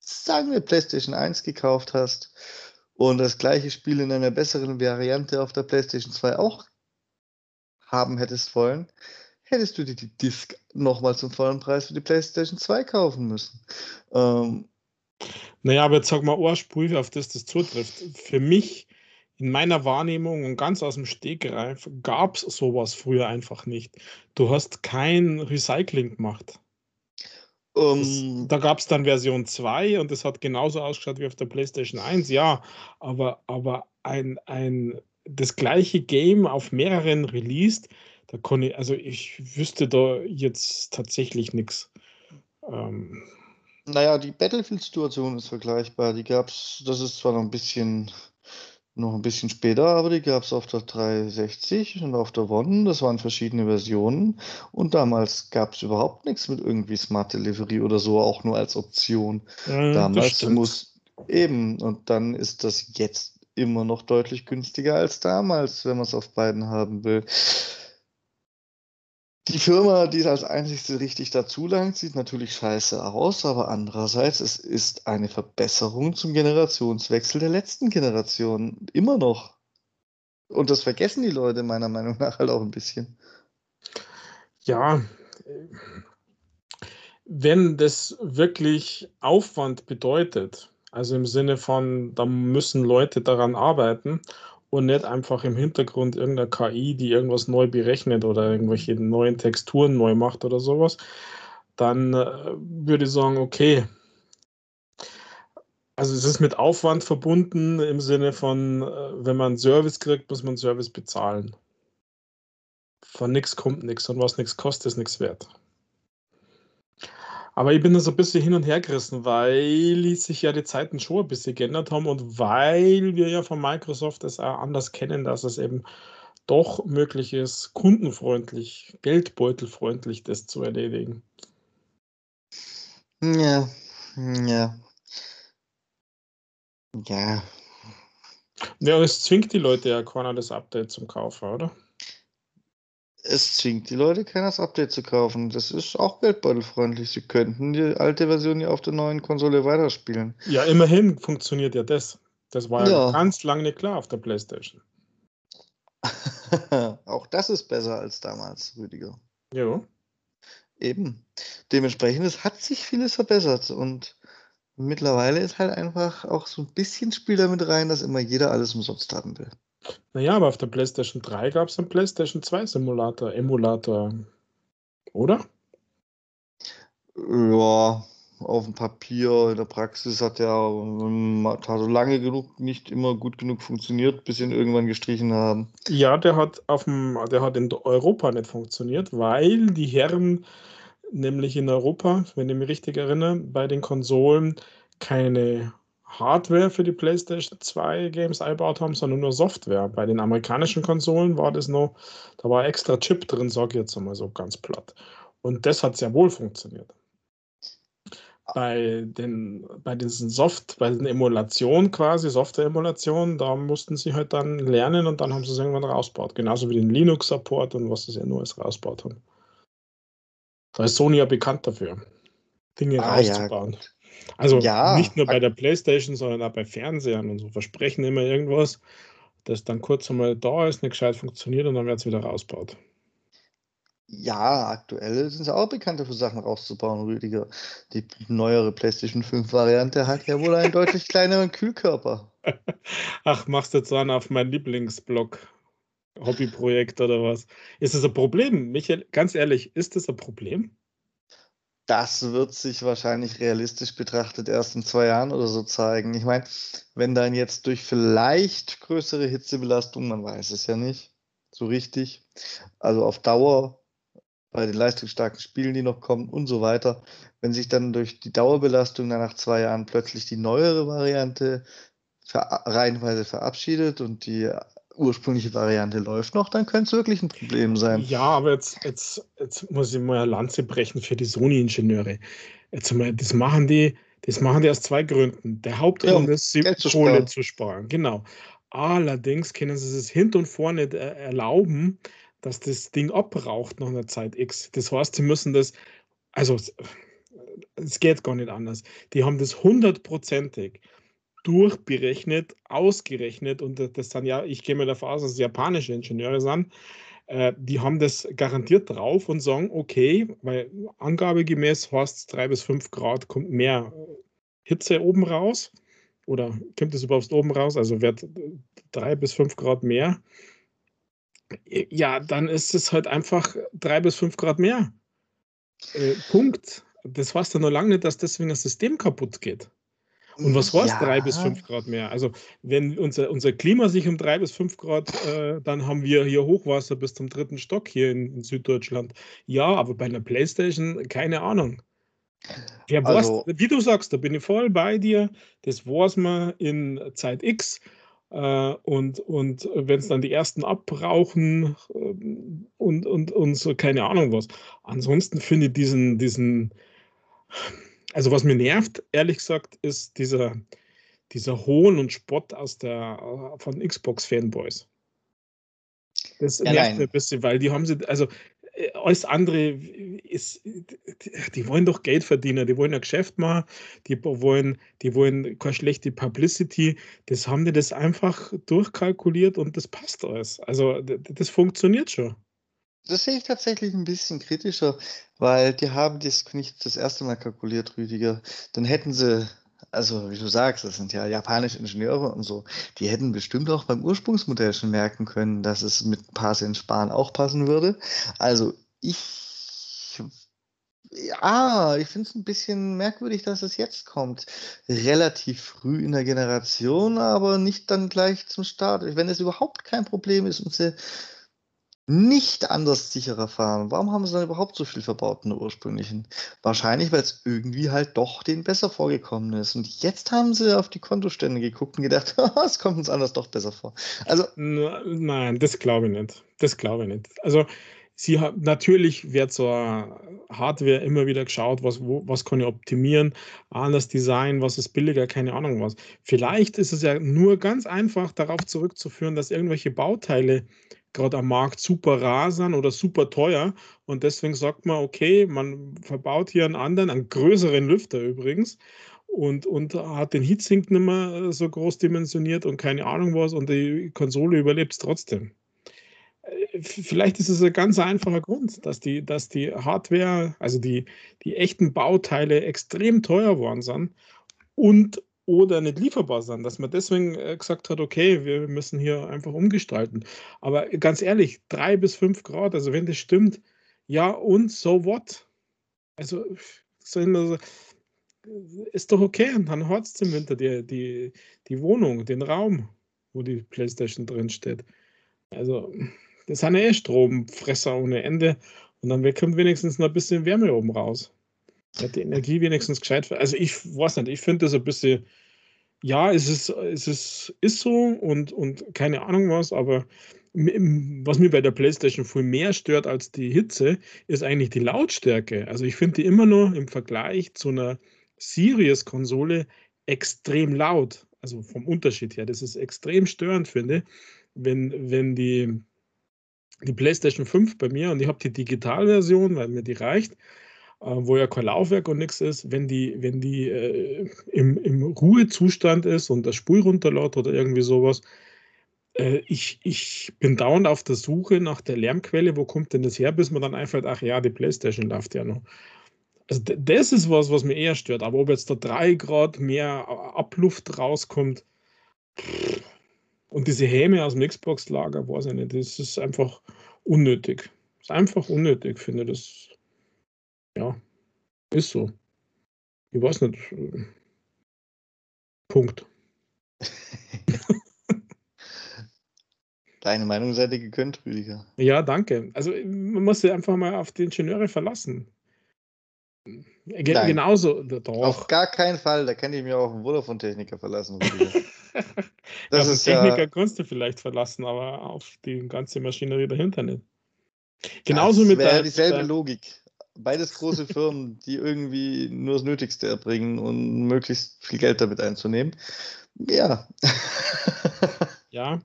sagen wir, PlayStation 1 gekauft hast und das gleiche Spiel in einer besseren Variante auf der PlayStation 2 auch haben hättest wollen, hättest du dir die Disc nochmal zum vollen Preis für die PlayStation 2 kaufen müssen. Ähm, naja, aber jetzt sag mal, Ohrspul, auf das das zutrifft. Für mich, in meiner Wahrnehmung und ganz aus dem Stegreif, gab es sowas früher einfach nicht. Du hast kein Recycling gemacht. Um, ähm. da gab es dann Version 2 und das hat genauso ausgeschaut wie auf der PlayStation 1, ja, aber, aber ein, ein, das gleiche Game auf mehreren released, da konnte ich, also ich wüsste da jetzt tatsächlich nichts. Ähm, naja, die Battlefield-Situation ist vergleichbar. Die gab es, das ist zwar noch ein bisschen noch ein bisschen später, aber die gab es auf der 360 und auf der One. Das waren verschiedene Versionen. Und damals gab es überhaupt nichts mit irgendwie Smart Delivery oder so, auch nur als Option. Ja, damals muss eben, und dann ist das jetzt immer noch deutlich günstiger als damals, wenn man es auf beiden haben will. Die Firma, die es als einzigste richtig dazu langt, sieht natürlich scheiße aus, aber andererseits, es ist eine Verbesserung zum Generationswechsel der letzten Generation. Immer noch. Und das vergessen die Leute meiner Meinung nach halt auch ein bisschen. Ja, wenn das wirklich Aufwand bedeutet, also im Sinne von, da müssen Leute daran arbeiten und nicht einfach im Hintergrund irgendeine KI, die irgendwas neu berechnet oder irgendwelche neuen Texturen neu macht oder sowas, dann äh, würde ich sagen, okay. Also es ist mit Aufwand verbunden im Sinne von, äh, wenn man Service kriegt, muss man Service bezahlen. Von nichts kommt nichts und was nichts kostet, ist nichts wert. Aber ich bin da so ein bisschen hin und her gerissen, weil sich ja die Zeiten schon ein bisschen geändert haben und weil wir ja von Microsoft es auch anders kennen, dass es eben doch möglich ist, kundenfreundlich, geldbeutelfreundlich das zu erledigen. Ja, ja. Ja. Ja, es zwingt die Leute ja keiner das Update zum Kaufen, oder? Es zwingt die Leute, keines Update zu kaufen. Das ist auch geldbeutelfreundlich. Sie könnten die alte Version ja auf der neuen Konsole weiterspielen. Ja, immerhin funktioniert ja das. Das war ja, ja ganz lange nicht klar auf der PlayStation. [LAUGHS] auch das ist besser als damals, Rüdiger. Ja. Eben. Dementsprechend, es hat sich vieles verbessert und mittlerweile ist halt einfach auch so ein bisschen Spiel damit rein, dass immer jeder alles umsonst haben will. Naja, aber auf der PlayStation 3 gab es einen PlayStation 2 Simulator, Emulator, oder? Ja, auf dem Papier, in der Praxis hat der ähm, hat also lange genug nicht immer gut genug funktioniert, bis sie ihn irgendwann gestrichen haben. Ja, der hat auf dem, der hat in Europa nicht funktioniert, weil die Herren nämlich in Europa, wenn ich mich richtig erinnere, bei den Konsolen keine Hardware für die PlayStation 2 Games eingebaut haben, sondern nur Software. Bei den amerikanischen Konsolen war das noch, da war extra Chip drin, sag ich jetzt einmal so ganz platt. Und das hat sehr wohl funktioniert. Bei den, bei diesen Soft, bei den Emulationen quasi, Software-Emulationen, da mussten sie halt dann lernen und dann haben sie es irgendwann rausgebaut. Genauso wie den Linux-Support und was sie ja nur als rausgebaut haben. Da ist Sony ja bekannt dafür, Dinge ah, rauszubauen. Ja. Also ja, nicht nur bei der Playstation, sondern auch bei Fernsehern und so versprechen immer irgendwas, das dann kurz einmal da ist, nicht gescheit funktioniert und dann wird es wieder rausgebaut. Ja, aktuell sind sie auch bekannt dafür, Sachen rauszubauen, Rüdiger. Die neuere PlayStation 5-Variante hat ja wohl einen deutlich [LAUGHS] kleineren Kühlkörper. Ach, machst du jetzt an auf mein Lieblingsblog? Hobbyprojekt oder was? Ist das ein Problem? Michael, ganz ehrlich, ist das ein Problem? Das wird sich wahrscheinlich realistisch betrachtet erst in zwei Jahren oder so zeigen. Ich meine, wenn dann jetzt durch vielleicht größere Hitzebelastung, man weiß es ja nicht so richtig, also auf Dauer bei den leistungsstarken Spielen, die noch kommen und so weiter, wenn sich dann durch die Dauerbelastung dann nach zwei Jahren plötzlich die neuere Variante ver reihenweise verabschiedet und die ursprüngliche Variante läuft noch, dann könnte es wirklich ein Problem sein. Ja, aber jetzt, jetzt, jetzt muss ich mal eine Lanze brechen für die Sony-Ingenieure. Jetzt mal, das machen die, das machen die aus zwei Gründen. Der Hauptgrund ja, ist, sie Kohle zu sparen. Genau. Allerdings können sie es hinten und vorne äh, erlauben, dass das Ding abbraucht nach einer Zeit X. Das heißt, sie müssen das, also es geht gar nicht anders. Die haben das hundertprozentig durchberechnet, ausgerechnet und das sind ja, ich gehe mal davon aus, dass es japanische Ingenieure sind, äh, die haben das garantiert drauf und sagen, okay, weil angabegemäß heißt es 3 bis 5 Grad kommt mehr Hitze oben raus oder kommt es überhaupt oben raus, also wird 3 bis 5 Grad mehr, ja, dann ist es halt einfach 3 bis 5 Grad mehr. Äh, Punkt. Das heißt ja noch lange nicht, dass deswegen das System kaputt geht. Und was heißt ja. 3 bis 5 Grad mehr? Also, wenn unser, unser Klima sich um 3 bis 5 Grad, äh, dann haben wir hier Hochwasser bis zum dritten Stock hier in, in Süddeutschland. Ja, aber bei einer Playstation, keine Ahnung. Ja, also, wie du sagst, da bin ich voll bei dir. Das weiß man in Zeit X. Äh, und und wenn es dann die ersten abrauchen äh, und, und, und so, keine Ahnung was. Ansonsten finde ich diesen, diesen also was mir nervt, ehrlich gesagt, ist dieser, dieser Hohn und Spott aus der, von Xbox-Fanboys. Das ja, nervt mir ein bisschen, weil die haben sie, also äh, alles andere ist, die wollen doch Geld verdienen, die wollen ein Geschäft machen, die wollen, die wollen keine schlechte Publicity. Das haben die das einfach durchkalkuliert und das passt alles. Also das funktioniert schon. Das sehe ich tatsächlich ein bisschen kritischer, weil die haben das nicht das erste Mal kalkuliert, Rüdiger. Dann hätten sie, also wie du sagst, das sind ja japanische Ingenieure und so, die hätten bestimmt auch beim Ursprungsmodell schon merken können, dass es mit paar Cent sparen auch passen würde. Also ich, ja, ich finde es ein bisschen merkwürdig, dass es jetzt kommt. Relativ früh in der Generation, aber nicht dann gleich zum Start. Wenn es überhaupt kein Problem ist und sie nicht anders sicherer fahren. Warum haben sie dann überhaupt so viel verbaut in der ursprünglichen? Wahrscheinlich, weil es irgendwie halt doch denen besser vorgekommen ist. Und jetzt haben sie auf die Kontostände geguckt und gedacht, [LAUGHS] es kommt uns anders doch besser vor. Also. Nein, das glaube ich nicht. Das glaube ich nicht. Also, sie hat, natürlich wird so Hardware immer wieder geschaut, was, wo, was kann ich optimieren, anders Design, was ist billiger, keine Ahnung was. Vielleicht ist es ja nur ganz einfach darauf zurückzuführen, dass irgendwelche Bauteile gerade am Markt super rar sind oder super teuer. Und deswegen sagt man, okay, man verbaut hier einen anderen, einen größeren Lüfter übrigens. Und, und hat den Heatsink nicht mehr so groß dimensioniert und keine Ahnung was und die Konsole überlebt es trotzdem. Äh, vielleicht ist es ein ganz einfacher Grund, dass die, dass die Hardware, also die, die echten Bauteile extrem teuer worden sind und oder nicht lieferbar sind, dass man deswegen äh, gesagt hat, okay, wir müssen hier einfach umgestalten. Aber ganz ehrlich, drei bis fünf Grad, also wenn das stimmt, ja und so what? Also ist doch okay, dann hat es im Winter die, die, die Wohnung, den Raum, wo die Playstation drin steht. Also das sind ja eh Stromfresser ohne Ende und dann kommt wenigstens noch ein bisschen Wärme oben raus. Hat die Energie wenigstens gescheit. Also ich weiß nicht, ich finde das ein bisschen, ja, es ist, es ist, ist so und, und keine Ahnung was, aber was mir bei der PlayStation viel mehr stört als die Hitze, ist eigentlich die Lautstärke. Also ich finde die immer nur im Vergleich zu einer Series-Konsole extrem laut. Also vom Unterschied her. Das ist extrem störend, finde wenn, wenn die, die PlayStation 5 bei mir und ich habe die Digitalversion, weil mir die reicht, wo ja kein Laufwerk und nichts ist, wenn die, wenn die äh, im, im Ruhezustand ist und das Spul runterlädt oder irgendwie sowas, äh, ich, ich bin dauernd auf der Suche nach der Lärmquelle, wo kommt denn das her, bis man dann einfällt, ach ja, die Playstation läuft ja noch. Also das ist was, was mir eher stört. Aber ob jetzt da drei Grad mehr Abluft rauskommt und diese Häme aus dem Xbox-Lager, weiß ich nicht, das ist einfach unnötig. Das ist einfach unnötig, finde ich. Das ja, ist so. Ich weiß nicht. Punkt. [LAUGHS] Deine Meinung sei dir gegönnt, Rüdiger. Ja, danke. Also man muss sich einfach mal auf die Ingenieure verlassen. Ge Nein. Genauso. Doch. Auf gar keinen Fall. Da kann ich mir auch einen Vodafone-Techniker verlassen, Rüdiger. [LAUGHS] das ja, ist Techniker ja... kannst du vielleicht verlassen, aber auf die ganze Maschinerie dahinter nicht. Genauso das mit der, dieselbe der, Logik beides große Firmen, die irgendwie nur das Nötigste erbringen und möglichst viel Geld damit einzunehmen. Ja. [LAUGHS] ja,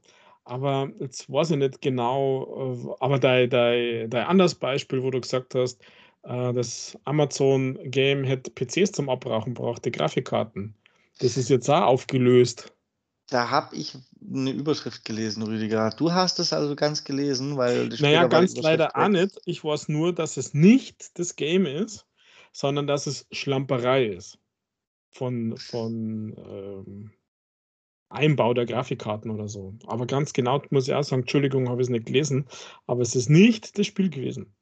aber jetzt weiß ich nicht genau, äh, aber dein, dein, dein anderes Beispiel, wo du gesagt hast, äh, das Amazon-Game hätte PCs zum Abrauchen braucht, die Grafikkarten. Das ist jetzt auch aufgelöst. Da habe ich eine Überschrift gelesen, Rüdiger. Du hast es also ganz gelesen, weil Naja, ganz leider auch nicht. Ich weiß nur, dass es nicht das Game ist, sondern dass es Schlamperei ist. Von, von ähm, Einbau der Grafikkarten oder so. Aber ganz genau muss ich auch sagen, Entschuldigung, habe ich es nicht gelesen, aber es ist nicht das Spiel gewesen.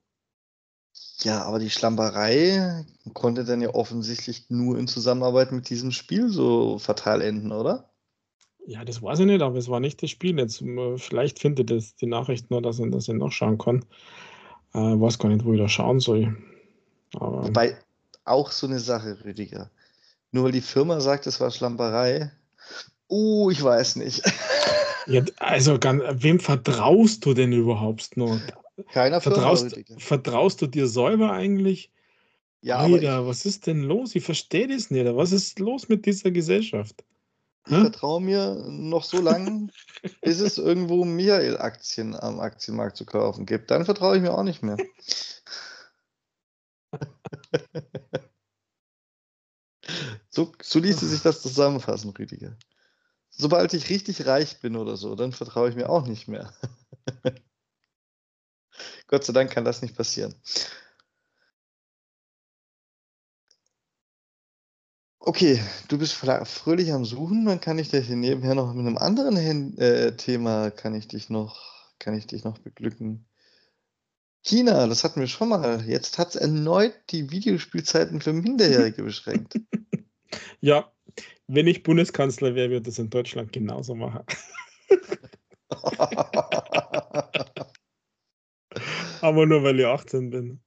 Ja, aber die Schlamperei konnte dann ja offensichtlich nur in Zusammenarbeit mit diesem Spiel so fatal enden, oder? Ja, das weiß ich nicht, aber es war nicht das Spiel. Jetzt, äh, vielleicht findet das die Nachricht nur, dass ich, dass ich nachschauen kann. Äh, weiß gar nicht, wo ich da schauen soll. Aber Wobei, auch so eine Sache, Rüdiger. Nur weil die Firma sagt, es war Schlamperei. Uh, ich weiß nicht. Ja, also, wem vertraust du denn überhaupt noch? Keiner vertraust, vertraust du dir selber eigentlich? Ja, Alter, was ist denn los? Ich verstehe das nicht. Was ist los mit dieser Gesellschaft? Ich hm? vertraue mir noch so lange, bis es irgendwo Michael-Aktien am Aktienmarkt zu kaufen gibt. Dann vertraue ich mir auch nicht mehr. [LAUGHS] so, so ließe sich das zusammenfassen, Rüdiger. Sobald ich richtig reich bin oder so, dann vertraue ich mir auch nicht mehr. [LAUGHS] Gott sei Dank kann das nicht passieren. Okay, du bist fröhlich am Suchen, dann kann ich dich nebenher noch mit einem anderen äh, Thema kann ich dich noch, kann ich dich noch beglücken. China, das hatten wir schon mal. Jetzt hat es erneut die Videospielzeiten für Minderjährige beschränkt. [LAUGHS] Ja, wenn ich Bundeskanzler wäre, würde das in Deutschland genauso machen. [LAUGHS] [LAUGHS] Aber nur weil ich 18 bin.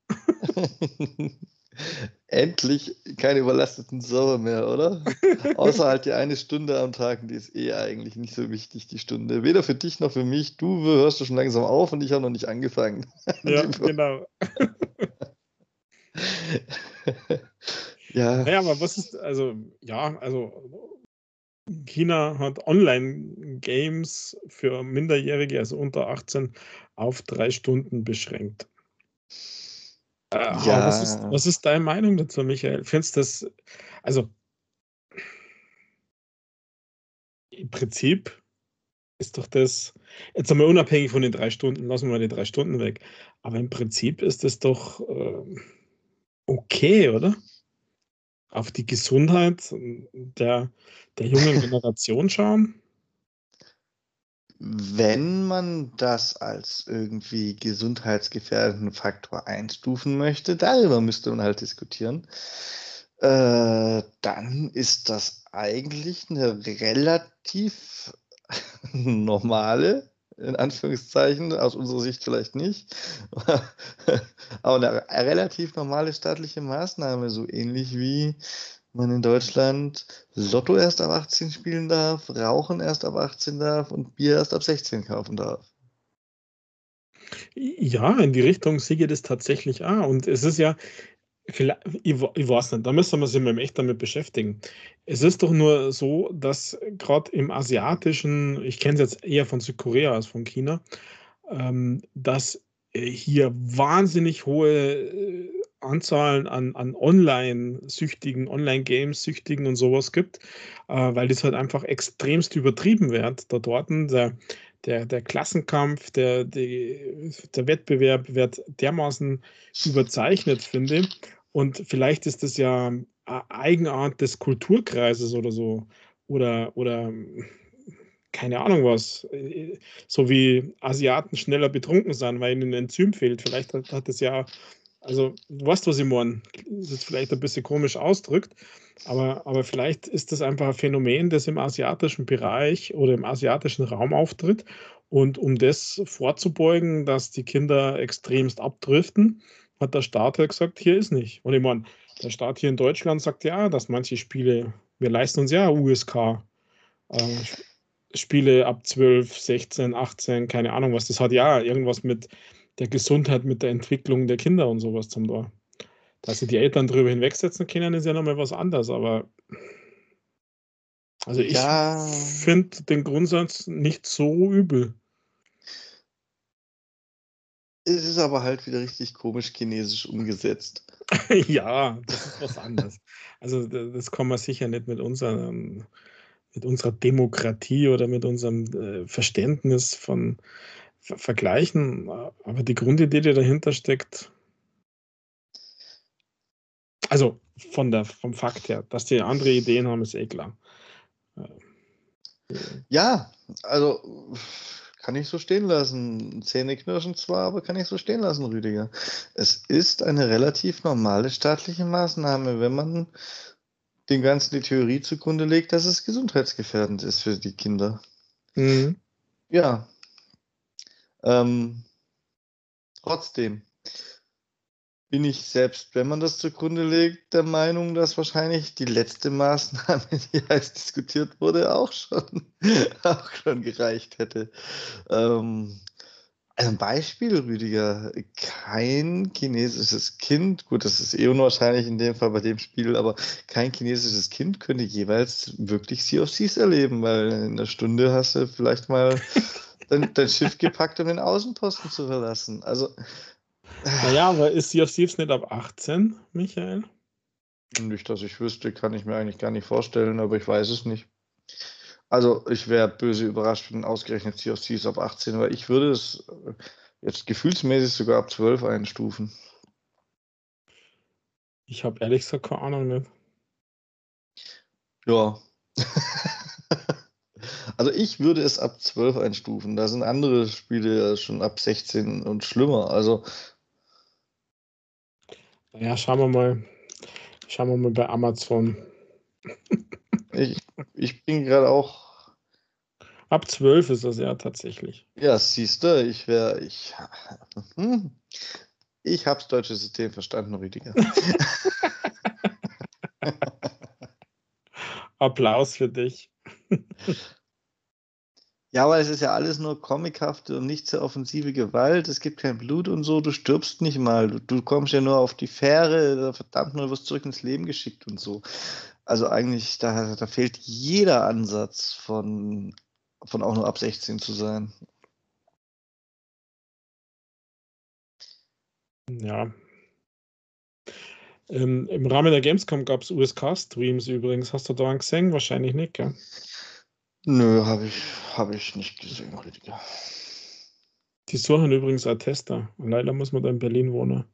Endlich keine überlasteten Server mehr, oder? [LAUGHS] Außer halt die eine Stunde am Tag, die ist eh eigentlich nicht so wichtig, die Stunde. Weder für dich noch für mich. Du hörst du schon langsam auf und ich habe noch nicht angefangen. [LAUGHS] Ja, genau. ja. [LAUGHS] Naja, aber was ist, also, ja, also China hat Online-Games für Minderjährige, also unter 18, auf drei Stunden beschränkt. Ja. Was ist, was, ist, deine Meinung dazu, Michael? Findest du das, also im Prinzip ist doch das, jetzt einmal unabhängig von den drei Stunden, lassen wir mal die drei Stunden weg, aber im Prinzip ist das doch äh, okay, oder? Auf die Gesundheit der, der jungen Generation schauen? Wenn man das als irgendwie gesundheitsgefährdenden Faktor einstufen möchte, darüber müsste man halt diskutieren, äh, dann ist das eigentlich eine relativ [LAUGHS] normale, in Anführungszeichen, aus unserer Sicht vielleicht nicht, [LAUGHS] aber eine relativ normale staatliche Maßnahme, so ähnlich wie man in Deutschland Lotto erst ab 18 spielen darf, Rauchen erst ab 18 darf und Bier erst ab 16 kaufen darf. Ja, in die Richtung sehe das tatsächlich auch. Und es ist ja, ich, ich weiß nicht, da müssen wir mal echt damit beschäftigen. Es ist doch nur so, dass gerade im asiatischen, ich kenne es jetzt eher von Südkorea als von China, ähm, dass hier wahnsinnig hohe äh, Anzahlen an, an Online-Süchtigen, Online-Games-Süchtigen und sowas gibt, äh, weil das halt einfach extremst übertrieben wird. Da dort der, der, der Klassenkampf, der, die, der Wettbewerb wird dermaßen überzeichnet, finde ich. Und vielleicht ist das ja eine Eigenart des Kulturkreises oder so. Oder, oder keine Ahnung was. So wie Asiaten schneller betrunken sind, weil ihnen ein Enzym fehlt. Vielleicht hat, hat das ja also, du weißt, was ich meine. Das ist vielleicht ein bisschen komisch ausdrückt, aber, aber vielleicht ist das einfach ein Phänomen, das im asiatischen Bereich oder im asiatischen Raum auftritt. Und um das vorzubeugen, dass die Kinder extremst abdriften, hat der Staat halt gesagt, hier ist nicht. Und ich meine, der Staat hier in Deutschland sagt ja, dass manche Spiele, wir leisten uns ja USK. Äh, Spiele ab 12, 16, 18, keine Ahnung was. Das hat ja irgendwas mit der Gesundheit, mit der Entwicklung der Kinder und sowas zum Tor. Dass sie die Eltern darüber hinwegsetzen können, ist ja nochmal was anderes, aber also ich ja. finde den Grundsatz nicht so übel. Es ist aber halt wieder richtig komisch chinesisch umgesetzt. [LAUGHS] ja, das ist was anderes. Also das kann man sicher nicht mit unserem mit unserer Demokratie oder mit unserem äh, Verständnis von ver vergleichen. Aber die Grundidee, die dahinter steckt, also von der, vom Fakt her, dass die andere Ideen haben, ist eh klar. Ja, also kann ich so stehen lassen. Zähneknirschen zwar, aber kann ich so stehen lassen, Rüdiger. Es ist eine relativ normale staatliche Maßnahme, wenn man dem Ganzen die Theorie zugrunde legt, dass es gesundheitsgefährdend ist für die Kinder. Mhm. Ja. Ähm, trotzdem bin ich selbst, wenn man das zugrunde legt, der Meinung, dass wahrscheinlich die letzte Maßnahme, [LAUGHS] die heiß diskutiert wurde, auch schon, [LAUGHS] auch schon gereicht hätte. Ähm, ein Beispiel, Rüdiger, kein chinesisches Kind, gut, das ist eh unwahrscheinlich in dem Fall bei dem Spiel, aber kein chinesisches Kind könnte jeweils wirklich Sea of Seas erleben, weil in einer Stunde hast du vielleicht mal [LAUGHS] dein, dein Schiff gepackt, um den Außenposten zu verlassen. Also naja, aber ist Sea of Thieves nicht ab 18, Michael? Nicht, dass ich wüsste, kann ich mir eigentlich gar nicht vorstellen, aber ich weiß es nicht. Also ich wäre böse überrascht, wenn ausgerechnet Sea of Thieves ab 18, weil ich würde es äh, jetzt gefühlsmäßig sogar ab 12 einstufen. Ich habe ehrlich gesagt keine Ahnung nicht. Ja. [LAUGHS] also ich würde es ab 12 einstufen. Da sind andere Spiele schon ab 16 und schlimmer. Also ja, schauen wir mal. Schauen wir mal bei Amazon. ich, ich bin gerade auch. Ab 12 ist das ja tatsächlich. Ja, siehst du, ich wäre. Ich, [LAUGHS] hm, ich hab's deutsche System verstanden, Rüdiger. [LAUGHS] Applaus für dich. [LAUGHS] Ja, aber es ist ja alles nur comichafte und nicht sehr offensive Gewalt. Es gibt kein Blut und so. Du stirbst nicht mal. Du, du kommst ja nur auf die Fähre. Verdammt, nur wirst zurück ins Leben geschickt und so. Also eigentlich, da, da fehlt jeder Ansatz von, von auch nur ab 16 zu sein. Ja. Ähm, Im Rahmen der Gamescom gab es USK-Streams übrigens. Hast du da einen gesehen? Wahrscheinlich nicht, gell? Nö, habe ich, hab ich nicht gesehen, Rüdiger. Die suchen übrigens auch Tester. Und leider muss man da in Berlin wohnen.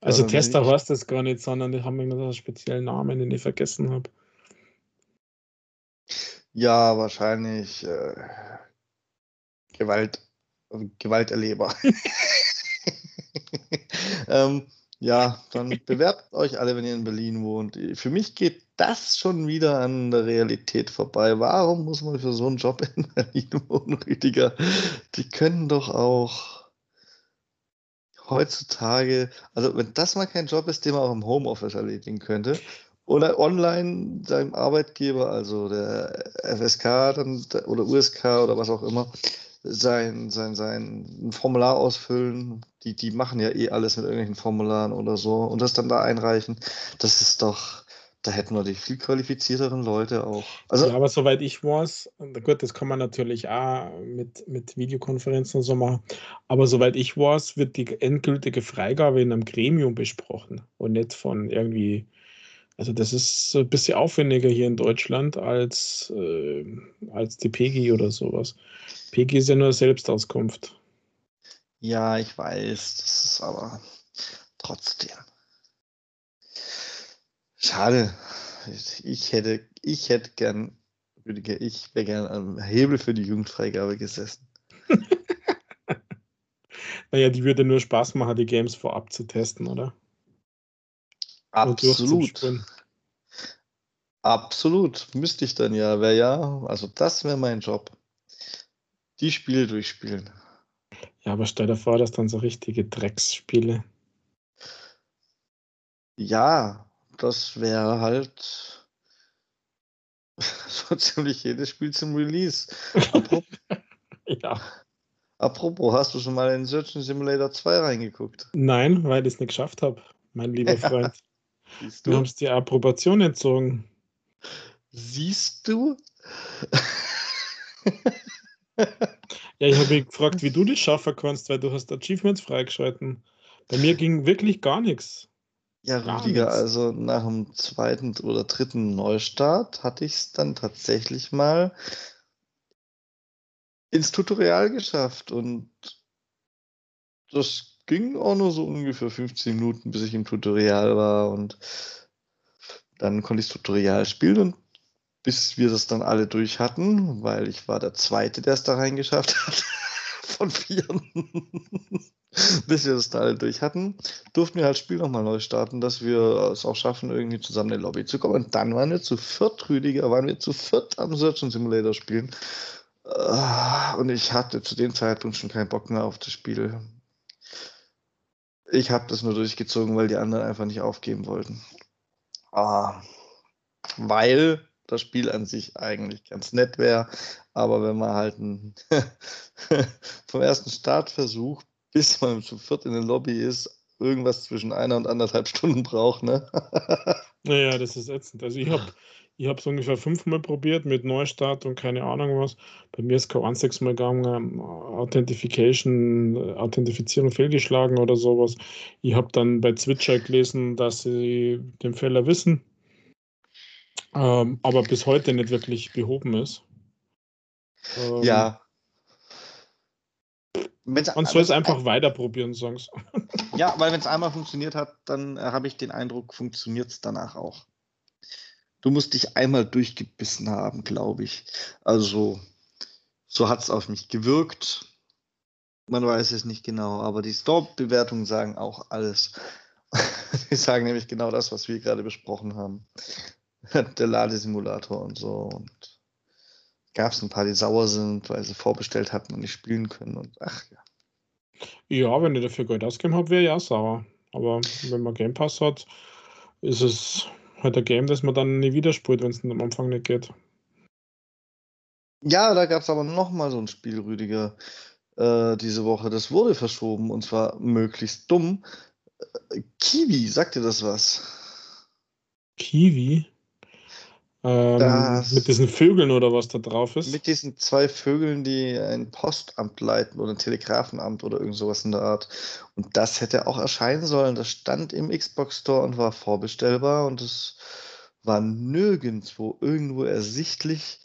Also ja, Tester heißt das gar nicht, sondern die haben einen speziellen Namen, den ich vergessen habe. Ja, wahrscheinlich äh, Gewalt, Gewalterleber. [LAUGHS] ähm, ja, dann bewerbt [LAUGHS] euch alle, wenn ihr in Berlin wohnt. Für mich geht das schon wieder an der Realität vorbei. Warum muss man für so einen Job in [LAUGHS] Berlin wohnen, Rüdiger? Die können doch auch heutzutage, also wenn das mal kein Job ist, den man auch im Homeoffice erledigen könnte, oder online seinem Arbeitgeber, also der FSK dann, oder USK oder was auch immer, sein, sein, sein Formular ausfüllen. Die, die machen ja eh alles mit irgendwelchen Formularen oder so und das dann da einreichen. Das ist doch, da hätten wir die viel qualifizierteren Leute auch. Also, ja, aber soweit ich weiß, gut, das kann man natürlich auch mit, mit Videokonferenzen und so machen, aber soweit ich weiß, wird die endgültige Freigabe in einem Gremium besprochen und nicht von irgendwie, also das ist ein bisschen aufwendiger hier in Deutschland als, äh, als die PG oder sowas. PG ist ja nur Selbstauskunft. Ja, ich weiß, das ist aber trotzdem. Schade. Ich hätte, ich hätte gern, Rüdiger, ich wäre gern am Hebel für die Jugendfreigabe gesessen. [LAUGHS] naja, die würde nur Spaß machen, die Games vorab zu testen, oder? Absolut. Absolut. Müsste ich dann ja, wäre ja, also das wäre mein Job die Spiele durchspielen. Ja, aber stell dir vor, dass dann so richtige Drecksspiele. Ja, das wäre halt [LAUGHS] so ziemlich jedes Spiel zum Release. Apropos, [LAUGHS] ja. Apropos, hast du schon mal in Search Simulator 2 reingeguckt? Nein, weil ich es nicht geschafft habe, mein lieber [LAUGHS] Freund. Siehst du? Du hast die Approbation entzogen. Siehst du? Ja, ich habe mich gefragt, wie du das schaffen kannst, weil du hast Achievements freigeschalten. Bei mir ging wirklich gar nichts. Ja, Gar Rüdiger, nichts. also nach dem zweiten oder dritten Neustart hatte ich es dann tatsächlich mal ins Tutorial geschafft und das ging auch nur so ungefähr 15 Minuten, bis ich im Tutorial war und dann konnte ich das Tutorial spielen und bis wir das dann alle durch hatten, weil ich war der Zweite, der es da reingeschafft hat, [LAUGHS] von vier. [LAUGHS] bis wir das da alle durch hatten, durften wir halt das Spiel nochmal neu starten, dass wir es auch schaffen, irgendwie zusammen in die Lobby zu kommen. Und dann waren wir zu viert, Rüdiger, waren wir zu viert am Search and Simulator spielen. Ah, Und ich hatte zu dem Zeitpunkt schon keinen Bock mehr auf das Spiel. Ich habe das nur durchgezogen, weil die anderen einfach nicht aufgeben wollten. Ah, weil das Spiel an sich eigentlich ganz nett wäre, aber wenn man halt [LAUGHS] vom ersten Startversuch bis man zu viert in der Lobby ist, irgendwas zwischen einer und anderthalb Stunden braucht, ne? [LAUGHS] Naja, das ist ätzend. Also ich habe ich es ungefähr fünfmal probiert mit Neustart und keine Ahnung was. Bei mir ist kein einziges Mal gegangen, Authentification, äh, Authentifizierung fehlgeschlagen oder sowas. Ich habe dann bei Zwitscher gelesen, dass sie den Fehler wissen, ähm, aber bis heute nicht wirklich behoben ist. Ähm, ja. Wenn's- Man soll es einfach weiter probieren, sie. [LAUGHS] Ja, weil wenn es einmal funktioniert hat, dann äh, habe ich den Eindruck, funktioniert es danach auch. Du musst dich einmal durchgebissen haben, glaube ich. Also, so hat es auf mich gewirkt. Man weiß es nicht genau, aber die Store-Bewertungen sagen auch alles. [LAUGHS] Die sagen nämlich genau das, was wir gerade besprochen haben. [LAUGHS] Der Ladesimulator und so. Und gab es ein paar, die sauer sind, weil sie vorbestellt hatten und nicht spielen können. Und ach ja. Ja, wenn ich dafür Geld ausgegeben habe, wäre ich auch sauer. Aber wenn man Game Pass hat, ist es halt ein Game, das man dann nie wieder spielt, wenn es am Anfang nicht geht. Ja, da gab es aber noch mal so ein Spiel, Rüdiger, äh, diese Woche. Das wurde verschoben und zwar möglichst dumm. Äh, Kiwi, sagt dir das was? Kiwi. Ähm, mit diesen Vögeln oder was da drauf ist. Mit diesen zwei Vögeln, die ein Postamt leiten oder ein Telegrafenamt oder irgend sowas in der Art. Und das hätte auch erscheinen sollen. Das stand im Xbox Store und war vorbestellbar und es war nirgendwo irgendwo ersichtlich.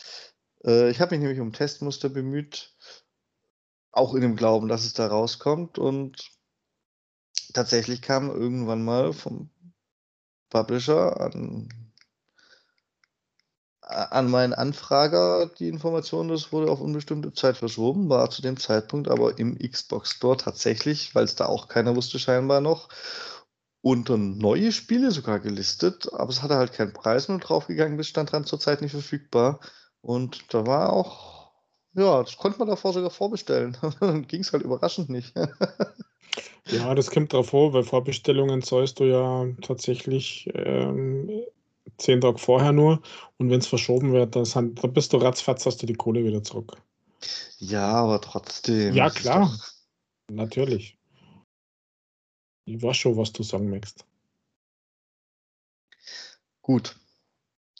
Äh, ich habe mich nämlich um Testmuster bemüht, auch in dem Glauben, dass es da rauskommt. Und tatsächlich kam irgendwann mal vom Publisher an an meinen Anfrager die Information, das wurde auf unbestimmte Zeit verschoben, war zu dem Zeitpunkt aber im Xbox Store tatsächlich, weil es da auch keiner wusste scheinbar noch, unter neue Spiele sogar gelistet, aber es hatte halt keinen Preis und draufgegangen bis stand dran zurzeit nicht verfügbar. Und da war auch, ja, das konnte man davor sogar vorbestellen. [LAUGHS] Dann ging es halt überraschend nicht. [LAUGHS] Ja, das kommt drauf vor, weil Vorbestellungen zahlst du ja tatsächlich ähm, zehn Tage vorher nur. Und wenn es verschoben wird, dann, dann bist du ratzfatz, hast du die Kohle wieder zurück. ja, aber trotzdem. Ja, klar. doch- Natürlich. Ich weiß schon, was du sagen möchtest. Gut.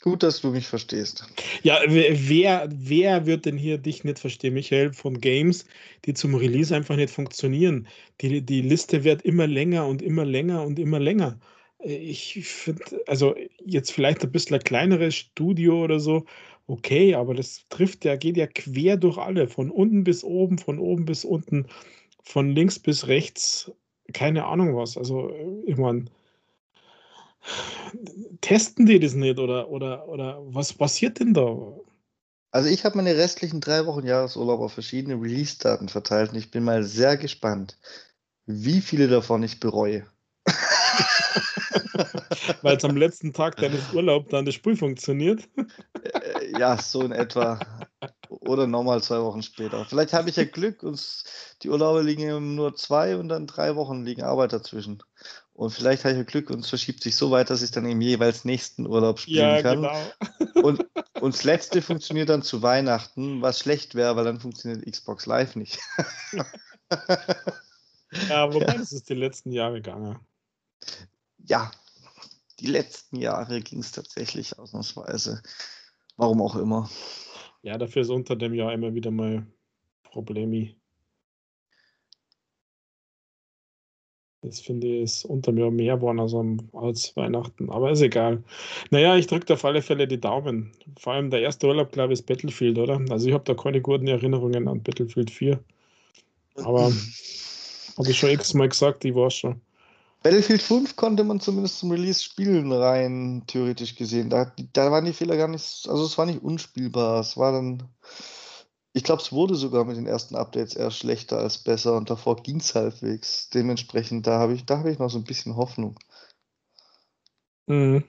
Gut, dass du mich verstehst. Ja, wer, wer, wer wird denn hier dich nicht verstehen, Michael, von Games, die zum Release einfach nicht funktionieren? Die, die Liste wird immer länger und immer länger und immer länger. Ich finde, also jetzt vielleicht ein bisschen ein kleineres Studio oder so, okay, aber das trifft ja, geht ja quer durch alle, von unten bis oben, von oben bis unten, von links bis rechts, keine Ahnung was. Also, ich meine, testen die das nicht oder, oder, oder was passiert denn da? Also ich habe meine restlichen drei Wochen Jahresurlaub auf verschiedene Release-Daten verteilt und ich bin mal sehr gespannt, wie viele davon ich bereue. [LAUGHS] Weil es am letzten Tag deines Urlaubs dann das Spiel funktioniert. Äh, ja, so in etwa. Oder nochmal zwei Wochen später. Vielleicht habe ich ja Glück und die Urlaube liegen nur zwei und dann drei Wochen liegen Arbeit dazwischen. Und vielleicht habe ich ja Glück und es verschiebt sich so weit, dass ich dann im jeweils nächsten Urlaub spielen Ja, kann. genau. [LAUGHS] Und, und das letzte funktioniert dann zu Weihnachten, was schlecht wäre, weil dann funktioniert Xbox Live nicht. Ja, wobei [LAUGHS] das ist die letzten Jahre gegangen. Ja, die letzten Jahre ging es tatsächlich ausnahmsweise. Warum auch immer. Ja, dafür ist unter dem Jahr immer wieder mal Problemi. Das finde ich ist unter mir mehr geworden als, als Weihnachten, aber ist egal. Naja, ich drücke auf alle Fälle die Daumen. Vor allem der erste Urlaub, glaube ich, ist Battlefield, oder? Also ich habe da keine guten Erinnerungen an Battlefield 4. Aber [LAUGHS] habe ich schon x-mal gesagt, ich war schon. Battlefield 5 konnte man zumindest zum Release spielen, rein theoretisch gesehen. Da, da waren die Fehler gar nicht, also es war nicht unspielbar. Es war dann, ich glaube, es wurde sogar mit den ersten Updates eher schlechter als besser und davor ging es halbwegs. Dementsprechend, da habe ich, da ich noch so ein bisschen Hoffnung. Mhm.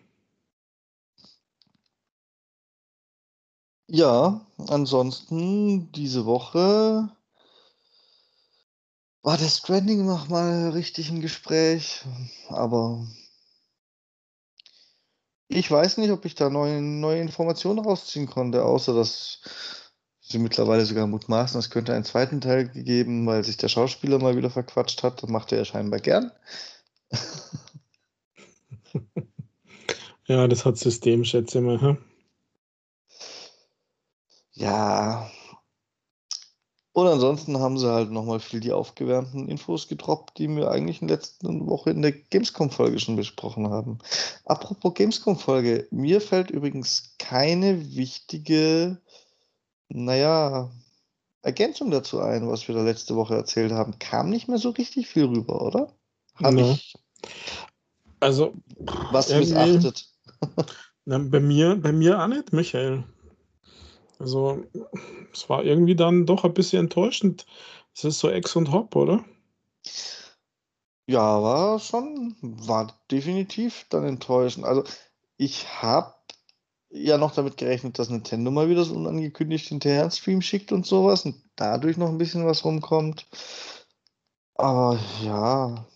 Ja, ansonsten diese Woche war der Stranding noch mal richtig im Gespräch, aber ich weiß nicht, ob ich da neue, neue Informationen rausziehen konnte, außer dass sie mittlerweile sogar mutmaßen, es könnte einen zweiten Teil gegeben, weil sich der Schauspieler mal wieder verquatscht hat. Das macht er ja scheinbar gern. [LAUGHS] ja, das hat System, schätze ich mal. Hm? Ja, und ansonsten haben sie halt nochmal viel die aufgewärmten Infos gedroppt, die wir eigentlich in der letzten Woche in der Gamescom-Folge schon besprochen haben. Apropos Gamescom-Folge, mir fällt übrigens keine wichtige, naja, Ergänzung dazu ein, was wir da letzte Woche erzählt haben. Kam nicht mehr so richtig viel rüber, oder? Habe no. ich. Also. Was missachtet. Na, bei mir, bei mir auch nicht, Michael. Also, es war irgendwie dann doch ein bisschen enttäuschend. Es ist so Ex und Hop, oder? Ja, war schon, war definitiv dann enttäuschend. Also, ich habe ja noch damit gerechnet, dass Nintendo mal wieder so unangekündigt hinterher einen Stream schickt und sowas und dadurch noch ein bisschen was rumkommt. Aber ja,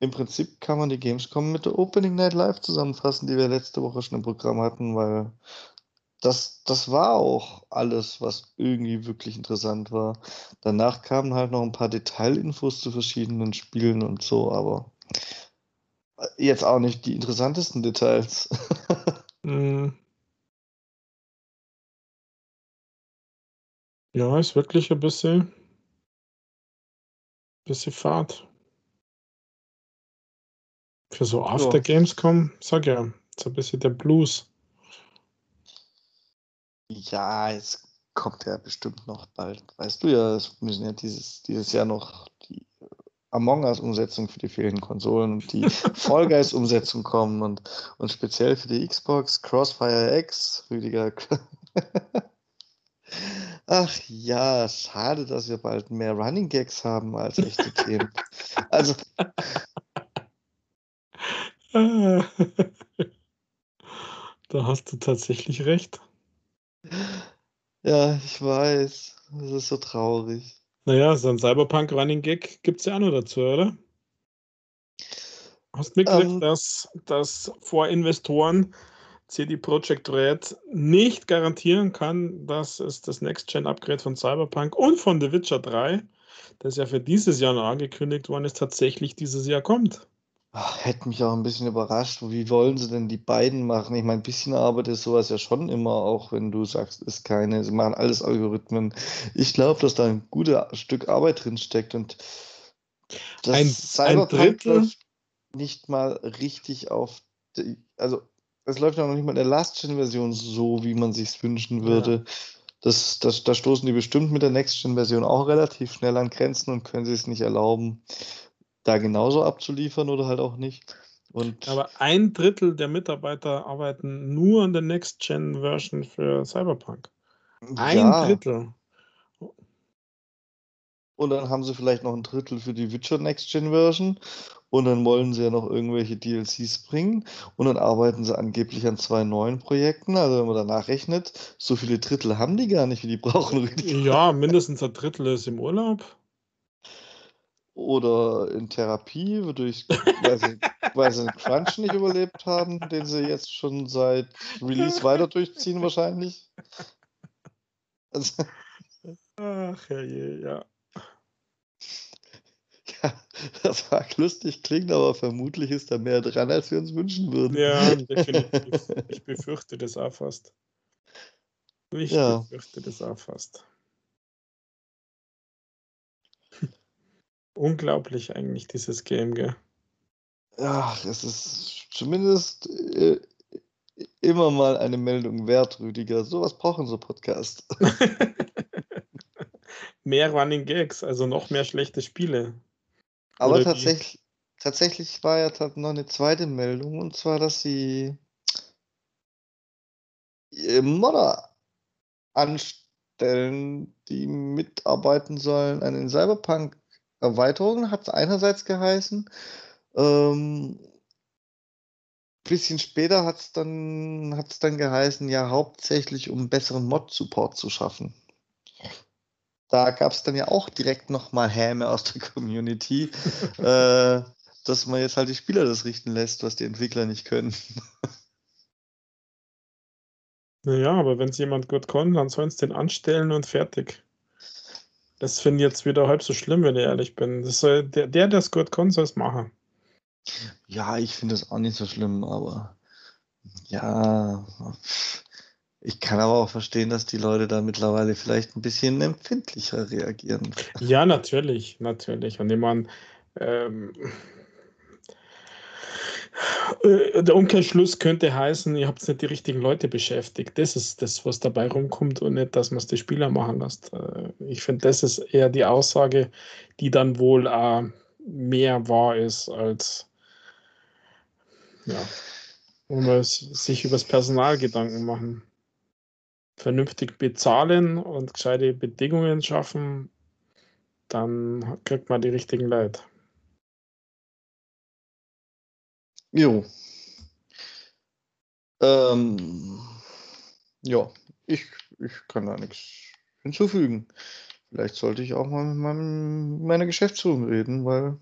im Prinzip kann man die Gamescom mit der Opening Night Live zusammenfassen, die wir letzte Woche schon im Programm hatten, weil das, das war auch alles, was irgendwie wirklich interessant war. Danach kamen halt noch ein paar Detailinfos zu verschiedenen Spielen und so, aber äh, jetzt auch nicht die interessantesten Details. [LAUGHS] mm. Ja, ist wirklich ein bisschen, bisschen Fahrt. Für so After ja. Gamescom, sag ja, so ein bisschen der Blues. Ja, es kommt ja bestimmt noch bald. Weißt du ja, es müssen ja dieses, dieses Jahr noch die Among Us-Umsetzung für die fehlenden Konsolen und die [LAUGHS] Fall Guys-Umsetzung kommen und, und speziell für die Xbox Crossfire X, Rüdiger. [LAUGHS] Ach ja, schade, dass wir bald mehr Running Gags haben als echte [LAUGHS] Themen. Also. da hast du tatsächlich recht. Ja, ich weiß. Das ist so traurig. Naja, so ein Cyberpunk-Running Gag gibt es ja auch noch dazu, oder? Hast du mitgekriegt, ähm, dass, dass vor Investoren CD Projekt Red nicht garantieren kann, dass es das Next-Gen-Upgrade von Cyberpunk und von The Witcher 3, das ja für dieses Jahr noch angekündigt worden ist, tatsächlich dieses Jahr kommt. Ach, hätte mich auch ein bisschen überrascht. Wie wollen sie denn die beiden machen? Ich meine, ein bisschen Arbeit ist sowas ja schon immer, auch wenn du sagst, ist keine, sie machen alles Algorithmen. Ich glaube, dass da ein gutes Stück Arbeit drin steckt und das ein, Cyberpunk ein Drittel nicht mal richtig auf, die, also es läuft ja noch nicht mal in der Last-Gen-Version so, wie man sich wünschen würde. Ja. Das, das, da stoßen die bestimmt mit der Next-Gen-Version auch relativ schnell an Grenzen und können sich es nicht erlauben da genauso abzuliefern oder halt auch nicht. Und Aber ein Drittel der Mitarbeiter arbeiten nur an der Next-Gen-Version für Cyberpunk. Ein ja. Drittel. Und dann haben sie vielleicht noch ein Drittel für die Witcher Next-Gen-Version. Und dann wollen sie ja noch irgendwelche DLCs bringen. Und dann arbeiten sie angeblich an zwei neuen Projekten. Also wenn man danach rechnet, so viele Drittel haben die gar nicht, wie die brauchen. Ja, mindestens ein Drittel ist im Urlaub oder in Therapie, durch, weil, sie, weil sie den Crunch nicht überlebt haben, den sie jetzt schon seit Release [LAUGHS] weiter durchziehen wahrscheinlich. Also, Ach herrje, ja. Ja, das mag lustig klingt, aber vermutlich ist da mehr dran, als wir uns wünschen würden. Ja, definitiv. Ich befürchte das auch fast. Ich ja. befürchte das auch fast. Unglaublich eigentlich, dieses Game, gell? Ach, es ist zumindest äh, immer mal eine Meldung wert, Rüdiger. Sowas brauchen so Podcasts. [LAUGHS] mehr Running Gags, also noch mehr schlechte Spiele. Aber tatsächlich, tatsächlich war ja noch eine zweite Meldung, und zwar, dass sie Modder anstellen, die mitarbeiten sollen an den Cyberpunk-Erweiterungen, hat es einerseits geheißen. Ähm, bisschen später hat es dann, hat's dann geheißen, ja, hauptsächlich um besseren Mod-Support zu schaffen. Da gab es dann ja auch direkt nochmal Häme aus der Community, [LAUGHS] äh, dass man jetzt halt die Spieler das richten lässt, was die Entwickler nicht können. Naja, aber wenn es jemand gut kann, dann sollen es den anstellen und fertig. Das finde ich jetzt wieder halb so schlimm, wenn ich ehrlich bin. Das soll, der, der das gut kann, soll es machen. Ja, ich finde es auch nicht so schlimm, aber ja, ich kann aber auch verstehen, dass die Leute da mittlerweile vielleicht ein bisschen empfindlicher reagieren. Ja, natürlich, natürlich. Und ich meine, ähm, äh, der Umkehrschluss könnte heißen, ihr habt nicht die richtigen Leute beschäftigt. Das ist das, was dabei rumkommt und nicht, dass man es die Spieler machen lässt. Äh, ich finde, das ist eher die Aussage, die dann wohl äh, mehr wahr ist als ja, wenn wir sich über das Personal Gedanken machen. Vernünftig bezahlen und gescheite Bedingungen schaffen, dann kriegt man die richtigen Leute. Jo. Ähm, ja, ich, ich kann da nichts hinzufügen. Vielleicht sollte ich auch mal mit meinem, meiner Geschäftsführung reden, weil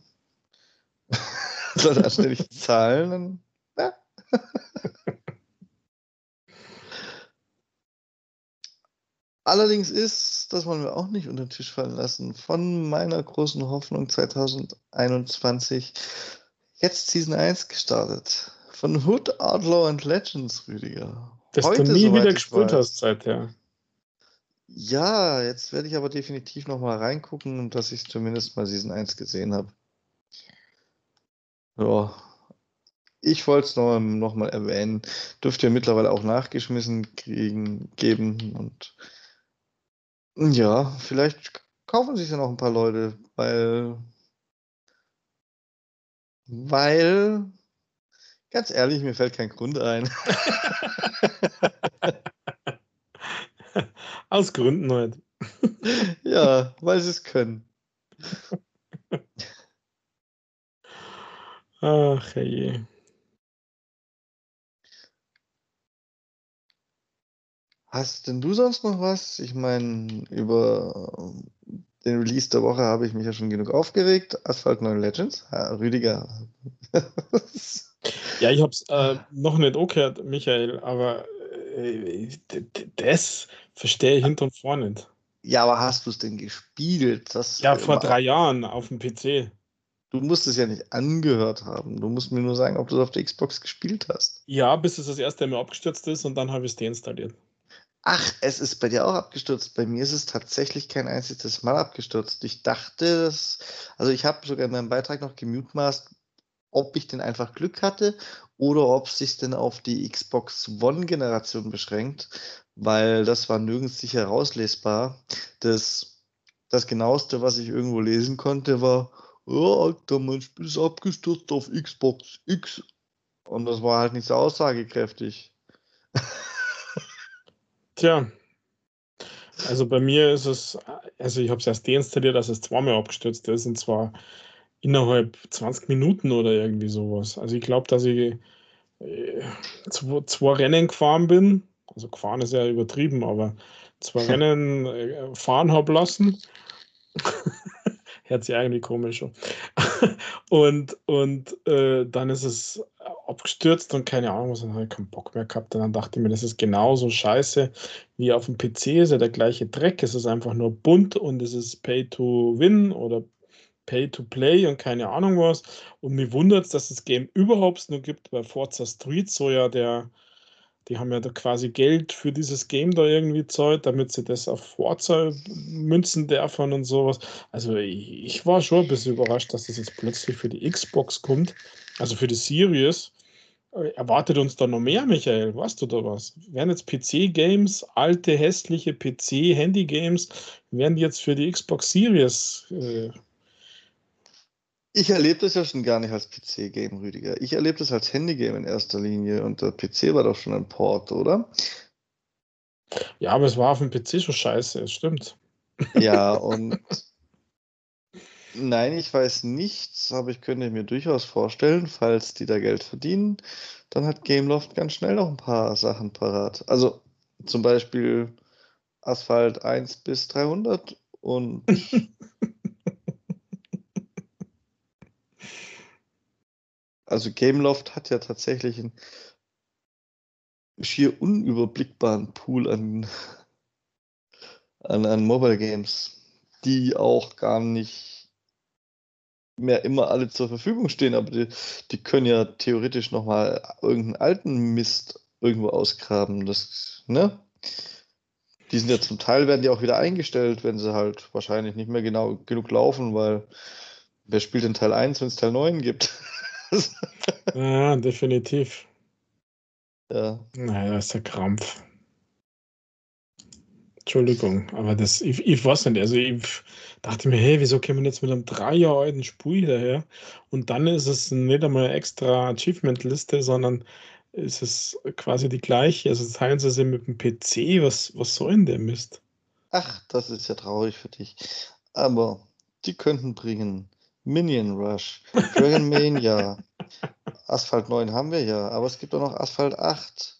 [LAUGHS] da ständig Zahlen, dann, ja. [LAUGHS] Allerdings ist, das wollen wir auch nicht unter den Tisch fallen lassen, von meiner großen Hoffnung 2021 jetzt Season 1 gestartet. Von Hood, Outlaw and Legends, Rüdiger. Dass Heute, du nie wieder gespielt hast seither. Ja, jetzt werde ich aber definitiv nochmal reingucken und dass ich zumindest mal Season 1 gesehen habe. Ja. Ich wollte es noch, noch mal erwähnen. Dürfte ja mittlerweile auch nachgeschmissen kriegen, geben und ja, vielleicht kaufen sich ja noch ein paar Leute, weil weil, ganz ehrlich, mir fällt kein Grund ein. [LAUGHS] [LAUGHS] Aus Gründen halt. ja, weil sie es können. [LAUGHS] Ach je. Hast denn du sonst noch was? Ich meine, über den Release der Woche habe ich mich ja schon genug aufgeregt. Asphalt 9 Legends. Ja, Rüdiger. [LAUGHS] ja, ich habe es äh, noch nicht angehört, Michael, aber äh, das verstehe ich hinter und vorne nicht. Ja, aber hast du es denn gespielt? Das ja, vor drei Jahren auf dem PC. Du musst es ja nicht angehört haben. Du musst mir nur sagen, ob du es auf der Xbox gespielt hast. Ja, bis es das erste Mal abgestürzt ist und dann habe ich es deinstalliert. Ach, es ist bei dir auch abgestürzt. Bei mir ist es tatsächlich kein einziges Mal abgestürzt. Ich dachte, dass, also ich habe sogar in meinem Beitrag noch gemutmaßt, ob ich denn einfach Glück hatte oder ob es sich denn auf die Xbox One-Generation beschränkt, weil das war nirgends sicher herauslesbar. Das, das genaueste, was ich irgendwo lesen konnte, war, oh, Alter, mein Spiel ist abgestürzt auf Xbox X. Und das war halt nicht so aussagekräftig. [LAUGHS] Tja. Also bei mir ist es, also ich habe es erst deinstalliert, dass es zweimal abgestürzt ist und zwar innerhalb 20 Minuten oder irgendwie sowas. Also ich glaube, dass ich äh, zwei, zwei, Rennen gefahren bin. Also gefahren ist ja übertrieben, aber zwei [LAUGHS] Rennen äh, fahren habe lassen. [LAUGHS] Hört sich eigentlich komisch an. [LAUGHS] und und äh, dann ist es abgestürzt und keine Ahnung, was, dann habe ich keinen Bock mehr gehabt. Und dann dachte ich mir, das ist genauso scheiße wie auf dem PC, ist ja der gleiche Dreck. Es ist einfach nur bunt und es ist Pay to Win oder Pay to Play und keine Ahnung was. Und mir wundert es, dass das Game überhaupt nur gibt, weil Forza Street so ja der die haben ja da quasi Geld für dieses Game da irgendwie zahlt, damit sie das auf Forza münzen dürfen und sowas. Also ich, ich war schon ein bisschen überrascht, dass das jetzt plötzlich für die Xbox kommt, also für die Series. Erwartet uns da noch mehr, Michael? Weißt du da was? Werden jetzt PC-Games, alte, hässliche PC-Handy-Games, werden die jetzt für die Xbox Series äh, ich erlebe das ja schon gar nicht als PC-Game, Rüdiger. Ich erlebe das als Handy-Game in erster Linie und der PC war doch schon ein Port, oder? Ja, aber es war auf dem PC schon scheiße, es stimmt. Ja, und [LAUGHS] nein, ich weiß nichts, aber ich könnte mir durchaus vorstellen, falls die da Geld verdienen, dann hat Gameloft ganz schnell noch ein paar Sachen parat. Also zum Beispiel Asphalt 1 bis 300 und [LAUGHS] Also Gameloft hat ja tatsächlich einen schier unüberblickbaren Pool an, an, an Mobile Games, die auch gar nicht mehr immer alle zur Verfügung stehen, aber die, die können ja theoretisch nochmal irgendeinen alten Mist irgendwo ausgraben. Das, ne? Die sind ja zum Teil werden die auch wieder eingestellt, wenn sie halt wahrscheinlich nicht mehr genau genug laufen, weil wer spielt in Teil 1, wenn es Teil 9 gibt? [LAUGHS] ja, definitiv. Ja. Naja, das ist der Krampf. Entschuldigung, aber das, ich, ich weiß nicht, also ich dachte mir, hey, wieso kommen wir jetzt mit einem drei Jahre alten Spiel daher? Und dann ist es nicht einmal eine extra Achievement-Liste, sondern ist es quasi die gleiche. Also teilen sie sie mit dem PC. Was, was soll denn der Mist? Ach, das ist ja traurig für dich. Aber die könnten bringen Minion Rush, Dragon Mania, [LAUGHS] Asphalt 9 haben wir ja, aber es gibt auch noch Asphalt 8.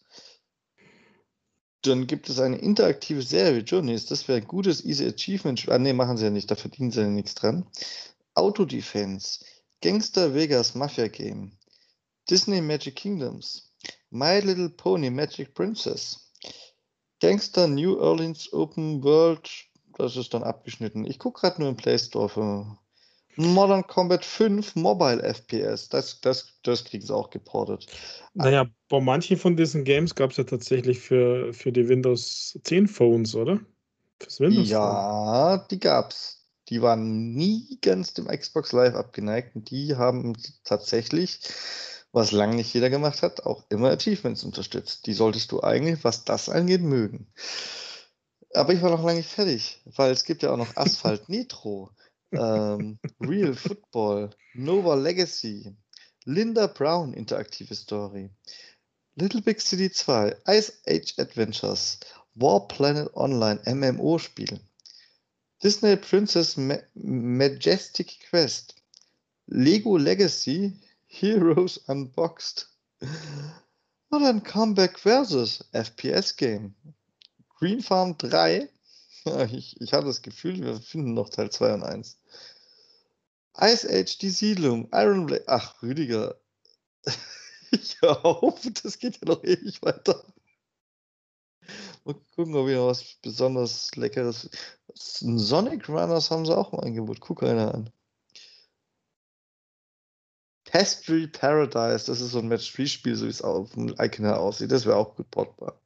Dann gibt es eine interaktive Serie, Journeys, das wäre ein gutes Easy Achievement. Ah, ne, machen sie ja nicht, da verdienen sie ja nichts dran. Auto Defense, Gangster Vegas Mafia Game, Disney Magic Kingdoms, My Little Pony Magic Princess, Gangster New Orleans Open World, das ist dann abgeschnitten. Ich gucke gerade nur im Play Store für Modern Combat 5 Mobile FPS, das, das, das kriegen sie auch geportet. Naja, bei manchen von diesen Games gab es ja tatsächlich für, für die Windows 10 Phones, oder? Fürs Windows ja, Phone. die gab's. Die waren nie ganz dem Xbox Live abgeneigt und die haben tatsächlich, was lange nicht jeder gemacht hat, auch immer Achievements unterstützt. Die solltest du eigentlich, was das angeht, mögen. Aber ich war noch lange nicht fertig, weil es gibt ja auch noch [LAUGHS] Asphalt Nitro ähm, Real Football, Nova Legacy, Linda Brown interaktive Story, Little Big City 2, Ice Age Adventures, War Planet Online MMO-Spiel, Disney Princess Ma Majestic Quest, Lego Legacy, Heroes Unboxed, Modern Comeback vs. FPS Game, Green Farm 3, ich, ich habe das Gefühl, wir finden noch Teil 2 und 1. Ice Age, die Siedlung, Iron Blade. Ach, Rüdiger. [LAUGHS] ich auf, das geht ja noch ewig weiter. Mal gucken, ob ich noch was besonders Leckeres. Sonic Runners haben sie auch im Angebot. Guck einer an. Pastry Paradise, das ist so ein Match-3-Spiel, so wie es auf dem Icon aussieht. Das wäre auch gut portbar.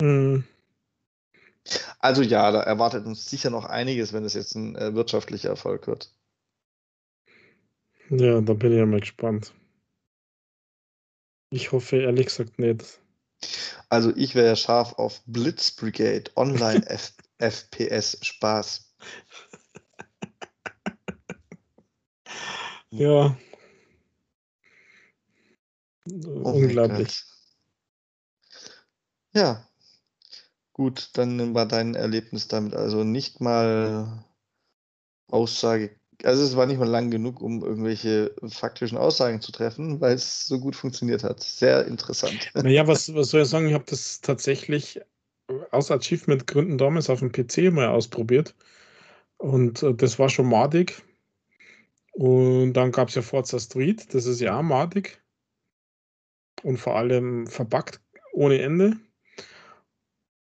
Mhm. Also ja, da erwartet uns sicher noch einiges, wenn es jetzt ein äh, wirtschaftlicher Erfolg wird. Ja, da bin ich ja mal gespannt. Ich hoffe ehrlich gesagt nicht. Also ich wäre ja scharf auf Blitz Brigade, Online [LAUGHS] FPS Spaß. [LAUGHS] ja. Oh Unglaublich. Ja, Gut, dann war dein Erlebnis damit also nicht mal Aussage, also es war nicht mal lang genug, um irgendwelche faktischen Aussagen zu treffen, weil es so gut funktioniert hat. Sehr interessant. [LAUGHS] Naja, was, was soll ich sagen? Ich habe das tatsächlich aus Achievement-Gründen damals auf dem PC mal ausprobiert. Und äh, das war schon madig. Und dann gab es ja Forza Street, das ist ja auch madig. Und vor allem verpackt ohne Ende.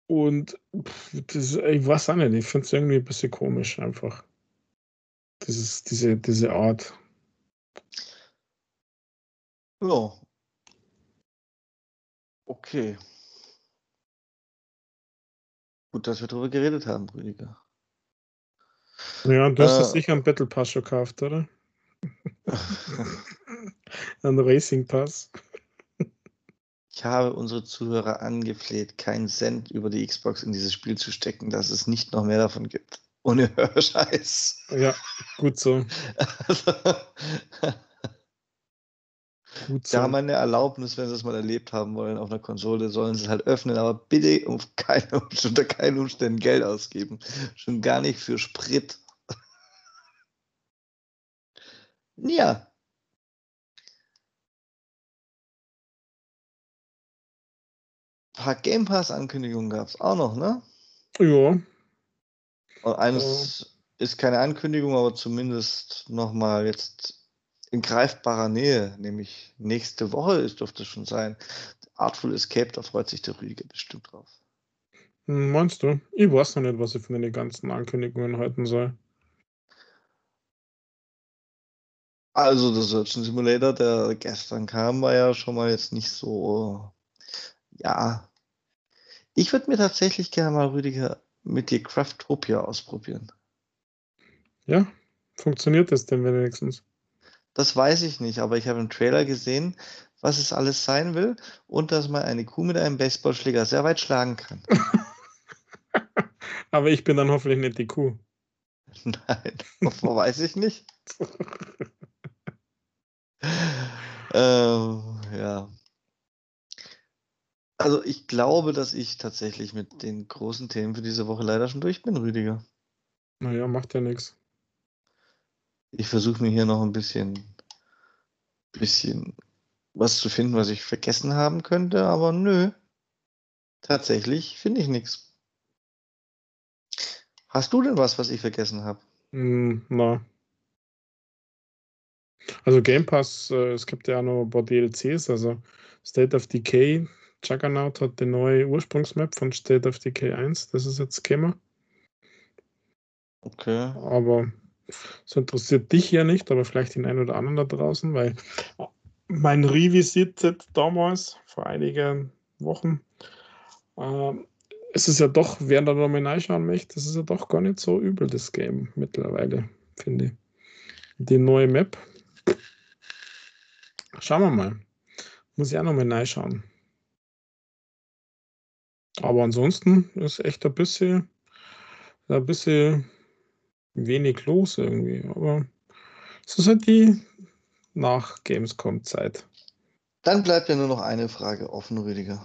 Und das, ich weiß auch nicht, ich finde es irgendwie ein bisschen komisch einfach. Dieses, diese, diese Art. Ja. Okay. Gut, dass wir darüber geredet haben, Rüdiger. Ja, du hast äh, das sicher einen Battle Pass schon gekauft, oder? [LAUGHS] Ein Racing Pass. Ich habe unsere Zuhörer angefleht, keinen Cent über die Xbox in dieses Spiel zu stecken, dass es nicht noch mehr davon gibt. Ohne [LAUGHS] Hörscheiß. Ja, gut so. Also, [LAUGHS] gut so. Wir haben eine Erlaubnis, wenn sie es mal erlebt haben wollen auf einer Konsole, sollen sie es halt öffnen, aber bitte auf [LAUGHS] keine, unter keinen Umständen Geld ausgeben. Schon gar nicht für Sprit. Ja, paar Game Pass-Ankündigungen gab es auch noch, ne? Ja. Und eines ja. ist keine Ankündigung, aber zumindest nochmal jetzt in greifbarer Nähe, nämlich nächste Woche ist, dürfte es schon sein. Artful Escape, da freut sich der Rüdiger bestimmt drauf. Hm, meinst du? Ich weiß noch nicht, was ich von den ganzen Ankündigungen halten soll. Also, der Search Simulator, der gestern kam, war ja schon mal jetzt nicht so, ja, ich würde mir tatsächlich gerne mal, Rüdiger, mit dir Craftopia ausprobieren. Ja, funktioniert das denn wenigstens? Das weiß ich nicht, aber ich habe im Trailer gesehen, was es alles sein will und dass man eine Kuh mit einem Baseballschläger sehr weit schlagen kann. [LAUGHS] aber ich bin dann hoffentlich nicht die Kuh. [LAUGHS] Nein, weiß ich nicht. [LAUGHS] ähm, ja. Also ich glaube, dass ich tatsächlich mit den großen Themen für diese Woche leider schon durch bin, Rüdiger. Naja, macht ja nichts. Ich versuche mir hier noch ein bisschen, bisschen was zu finden, was ich vergessen haben könnte, aber nö. Tatsächlich finde ich nichts. Hast du denn was, was ich vergessen habe? Mm, na. Also Game Pass, äh, es gibt ja noch ein paar DLCs, also State of Decay Juggernaut hat die neue Ursprungsmap von State of Decay 1. Das ist jetzt gekommen. Okay. Aber das interessiert dich ja nicht, aber vielleicht den einen oder anderen da draußen, weil mein Revisit damals, vor einigen Wochen, äh, es ist ja doch, wer da nochmal reinschauen möchte, das ist ja doch gar nicht so übel, das Game mittlerweile, finde ich. Die neue Map. Schauen wir mal. Muss ich auch nochmal reinschauen. Aber ansonsten ist echt ein bisschen, ein bisschen wenig los irgendwie. Aber es ist halt die nach Gamescom-Zeit. Dann bleibt ja nur noch eine Frage offen, Rüdiger.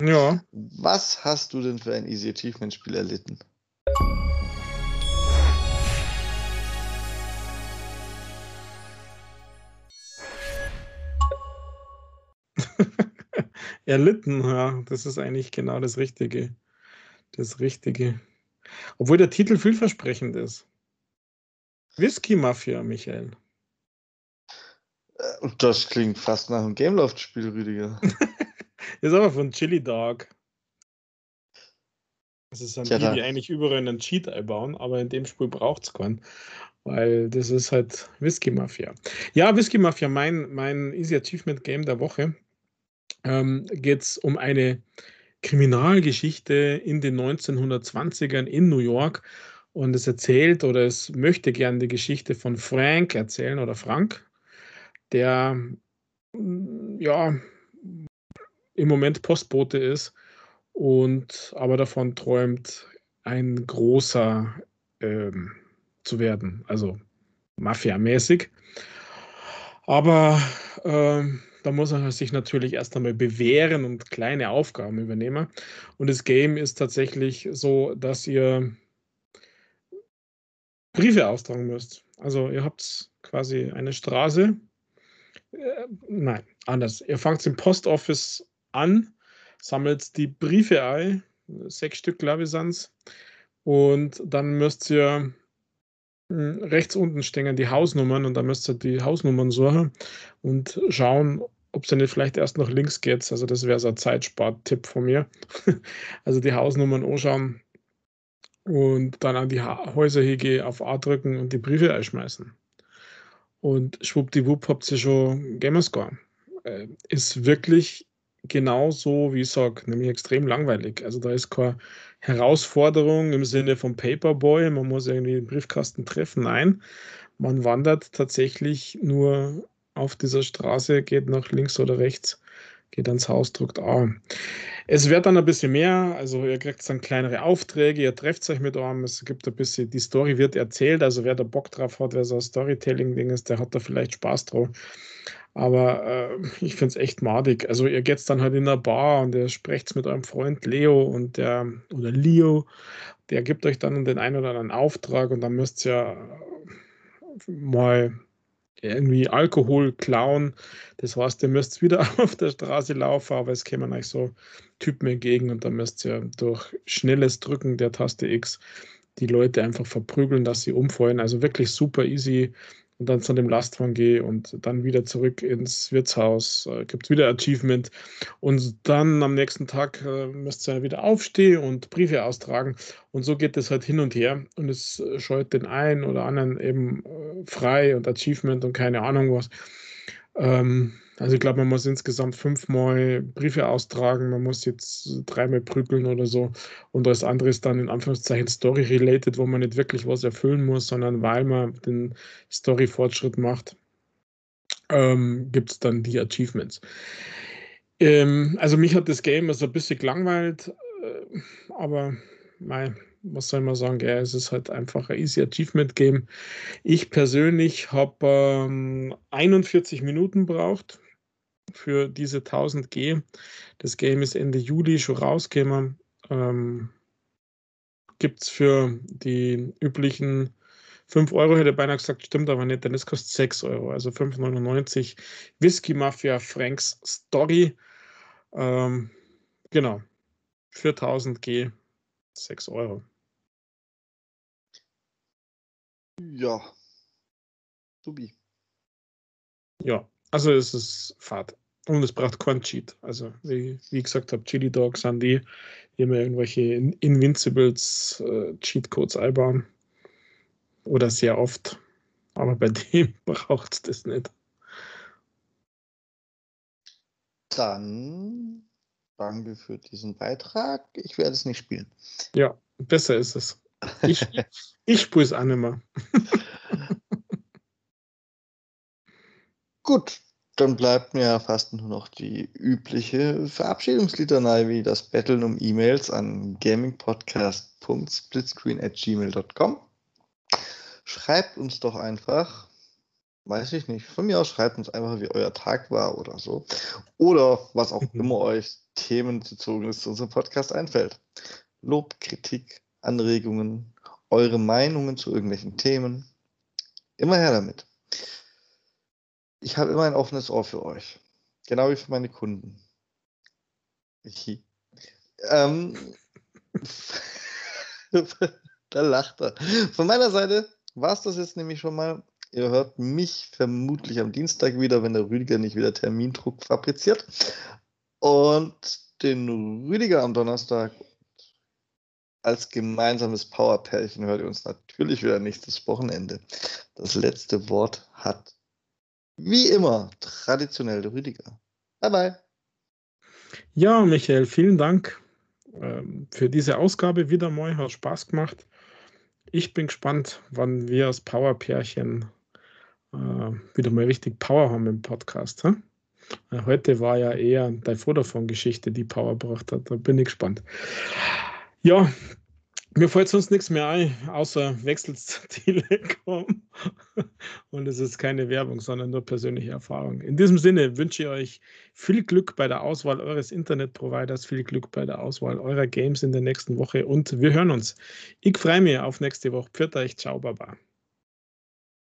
Ja. Was hast du denn für ein Easy Achievement-Spiel erlitten? Erlitten, ja, das ist eigentlich genau das Richtige. Das Richtige. Obwohl der Titel vielversprechend ist. Whisky Mafia, Michael. Äh, das klingt fast nach einem Gameloft-Spiel, Rüdiger. [LAUGHS] ist aber von Chili Dog. Das ist dann ja, die, die eigentlich überall einen Cheat einbauen, aber in dem Spiel braucht es keinen. Weil das ist halt Whisky Mafia. Ja, Whisky Mafia, mein, mein Easy Achievement Game der Woche ähm, geht es um eine Kriminalgeschichte in den 1920ern in New York. Und es erzählt oder es möchte gerne die Geschichte von Frank erzählen oder Frank, der mm, ja im Moment Postbote ist und aber davon träumt, ein großer ähm, zu werden, also mafiamäßig. Aber ähm, da muss er sich natürlich erst einmal bewähren und kleine Aufgaben übernehmen. Und das Game ist tatsächlich so, dass ihr Briefe austragen müsst. Also ihr habt quasi eine Straße. Äh, nein, anders. Ihr fangt im Postoffice an, sammelt die Briefe ein, sechs Stück, glaube ich, sind Und dann müsst ihr hm, rechts unten stehen die Hausnummern und da müsst ihr die Hausnummern suchen und schauen, ob es nicht vielleicht erst nach links geht. Also das wäre so ein Zeitspart-Tipp von mir. [LAUGHS] also die Hausnummern anschauen und dann an die ha Häuser hingehen, auf A drücken und die Briefe einschmeißen. Und schwuppdiwupp habt ihr schon Gamerscore. Äh, ist wirklich genauso, wie ich sage, nämlich extrem langweilig. Also da ist keine Herausforderung im Sinne von Paperboy, man muss irgendwie den Briefkasten treffen. Nein, man wandert tatsächlich nur auf dieser Straße, geht nach links oder rechts, geht ans Haus, drückt A. Es wird dann ein bisschen mehr, also ihr kriegt dann kleinere Aufträge, ihr trefft euch mit einem, es gibt ein bisschen, die Story wird erzählt, also wer da Bock drauf hat, wer so ein Storytelling-Ding ist, der hat da vielleicht Spaß drauf. Aber äh, ich finde es echt madig. Also ihr geht dann halt in der Bar und ihr sprecht mit eurem Freund Leo und der oder Leo, der gibt euch dann den einen oder anderen Auftrag und dann müsst ihr mal irgendwie Alkohol klauen. Das heißt, ihr müsst wieder [LAUGHS] auf der Straße laufen, aber es kämen euch so Typen entgegen und dann müsst ihr durch schnelles Drücken der Taste X die Leute einfach verprügeln, dass sie umfallen. Also wirklich super easy und dann zu dem Lastwagen gehe und dann wieder zurück ins Wirtshaus, äh, gibt es wieder Achievement. Und dann am nächsten Tag äh, müsst ihr wieder aufstehen und Briefe austragen. Und so geht es halt hin und her. Und es äh, scheut den einen oder anderen eben äh, frei und Achievement und keine Ahnung was. Ähm, also ich glaube, man muss insgesamt fünfmal Briefe austragen, man muss jetzt dreimal prügeln oder so. Und das andere ist dann in Anführungszeichen Story-related, wo man nicht wirklich was erfüllen muss, sondern weil man den Story-Fortschritt macht, ähm, gibt es dann die Achievements. Ähm, also mich hat das Game also ein bisschen gelangweilt, äh, aber mein, was soll man sagen, ja, es ist halt einfach ein easy Achievement Game. Ich persönlich habe ähm, 41 Minuten braucht für diese 1000 G. Das Game ist Ende Juli schon rausgekommen. Ähm, Gibt es für die üblichen 5 Euro, hätte beinahe gesagt, stimmt aber nicht, denn es kostet 6 Euro, also 5,99. Whisky Mafia Franks Story. Ähm, genau, für 1000 G 6 Euro. Ja. Subi. Ja, also es ist Fahrt. Und es braucht kein Cheat. Also, wie, wie gesagt habe, Chili Dogs sind die, die immer irgendwelche Invincibles äh, Cheatcodes einbauen. Oder sehr oft. Aber bei [LAUGHS] dem braucht es das nicht. Dann danke für diesen Beitrag. Ich werde es nicht spielen. Ja, besser ist es. Ich, [LAUGHS] ich spiele es auch nicht mehr. [LAUGHS] Gut, dann bleibt mir fast nur noch die übliche Verabschiedungslitanei wie das Betteln um E-Mails an gamingpodcast.splitscreen@gmail.com. Schreibt uns doch einfach, weiß ich nicht, von mir aus schreibt uns einfach, wie euer Tag war oder so. Oder was auch [LAUGHS] immer euch themenbezogenes zu unserem Podcast einfällt. Lob, Kritik, Anregungen, eure Meinungen zu irgendwelchen Themen. Immer her damit. Ich habe immer ein offenes Ohr für euch. Genau wie für meine Kunden. Ich, ähm, [LAUGHS] da lacht er. Von meiner Seite war es das jetzt nämlich schon mal. Ihr hört mich vermutlich am Dienstag wieder, wenn der Rüdiger nicht wieder Termindruck fabriziert. Und den Rüdiger am Donnerstag als gemeinsames Powerpärchen hört ihr uns natürlich wieder nächstes Wochenende. Das letzte Wort hat wie immer, traditionell der Rüdiger. Bye bye. Ja, Michael, vielen Dank ähm, für diese Ausgabe wieder mal. Hat Spaß gemacht. Ich bin gespannt, wann wir als Power-Pärchen äh, wieder mal richtig Power haben im Podcast. Hm? Heute war ja eher deine Vodafone-Geschichte, die Power gebracht hat. Da bin ich gespannt. Ja, mir fällt sonst nichts mehr ein, außer wechselt zur Telekom. [LAUGHS] Und es ist keine Werbung, sondern nur persönliche Erfahrung. In diesem Sinne wünsche ich euch viel Glück bei der Auswahl eures Internetproviders, viel Glück bei der Auswahl eurer Games in der nächsten Woche und wir hören uns. Ich freue mich auf nächste Woche. Pfiat euch, ciao, baba.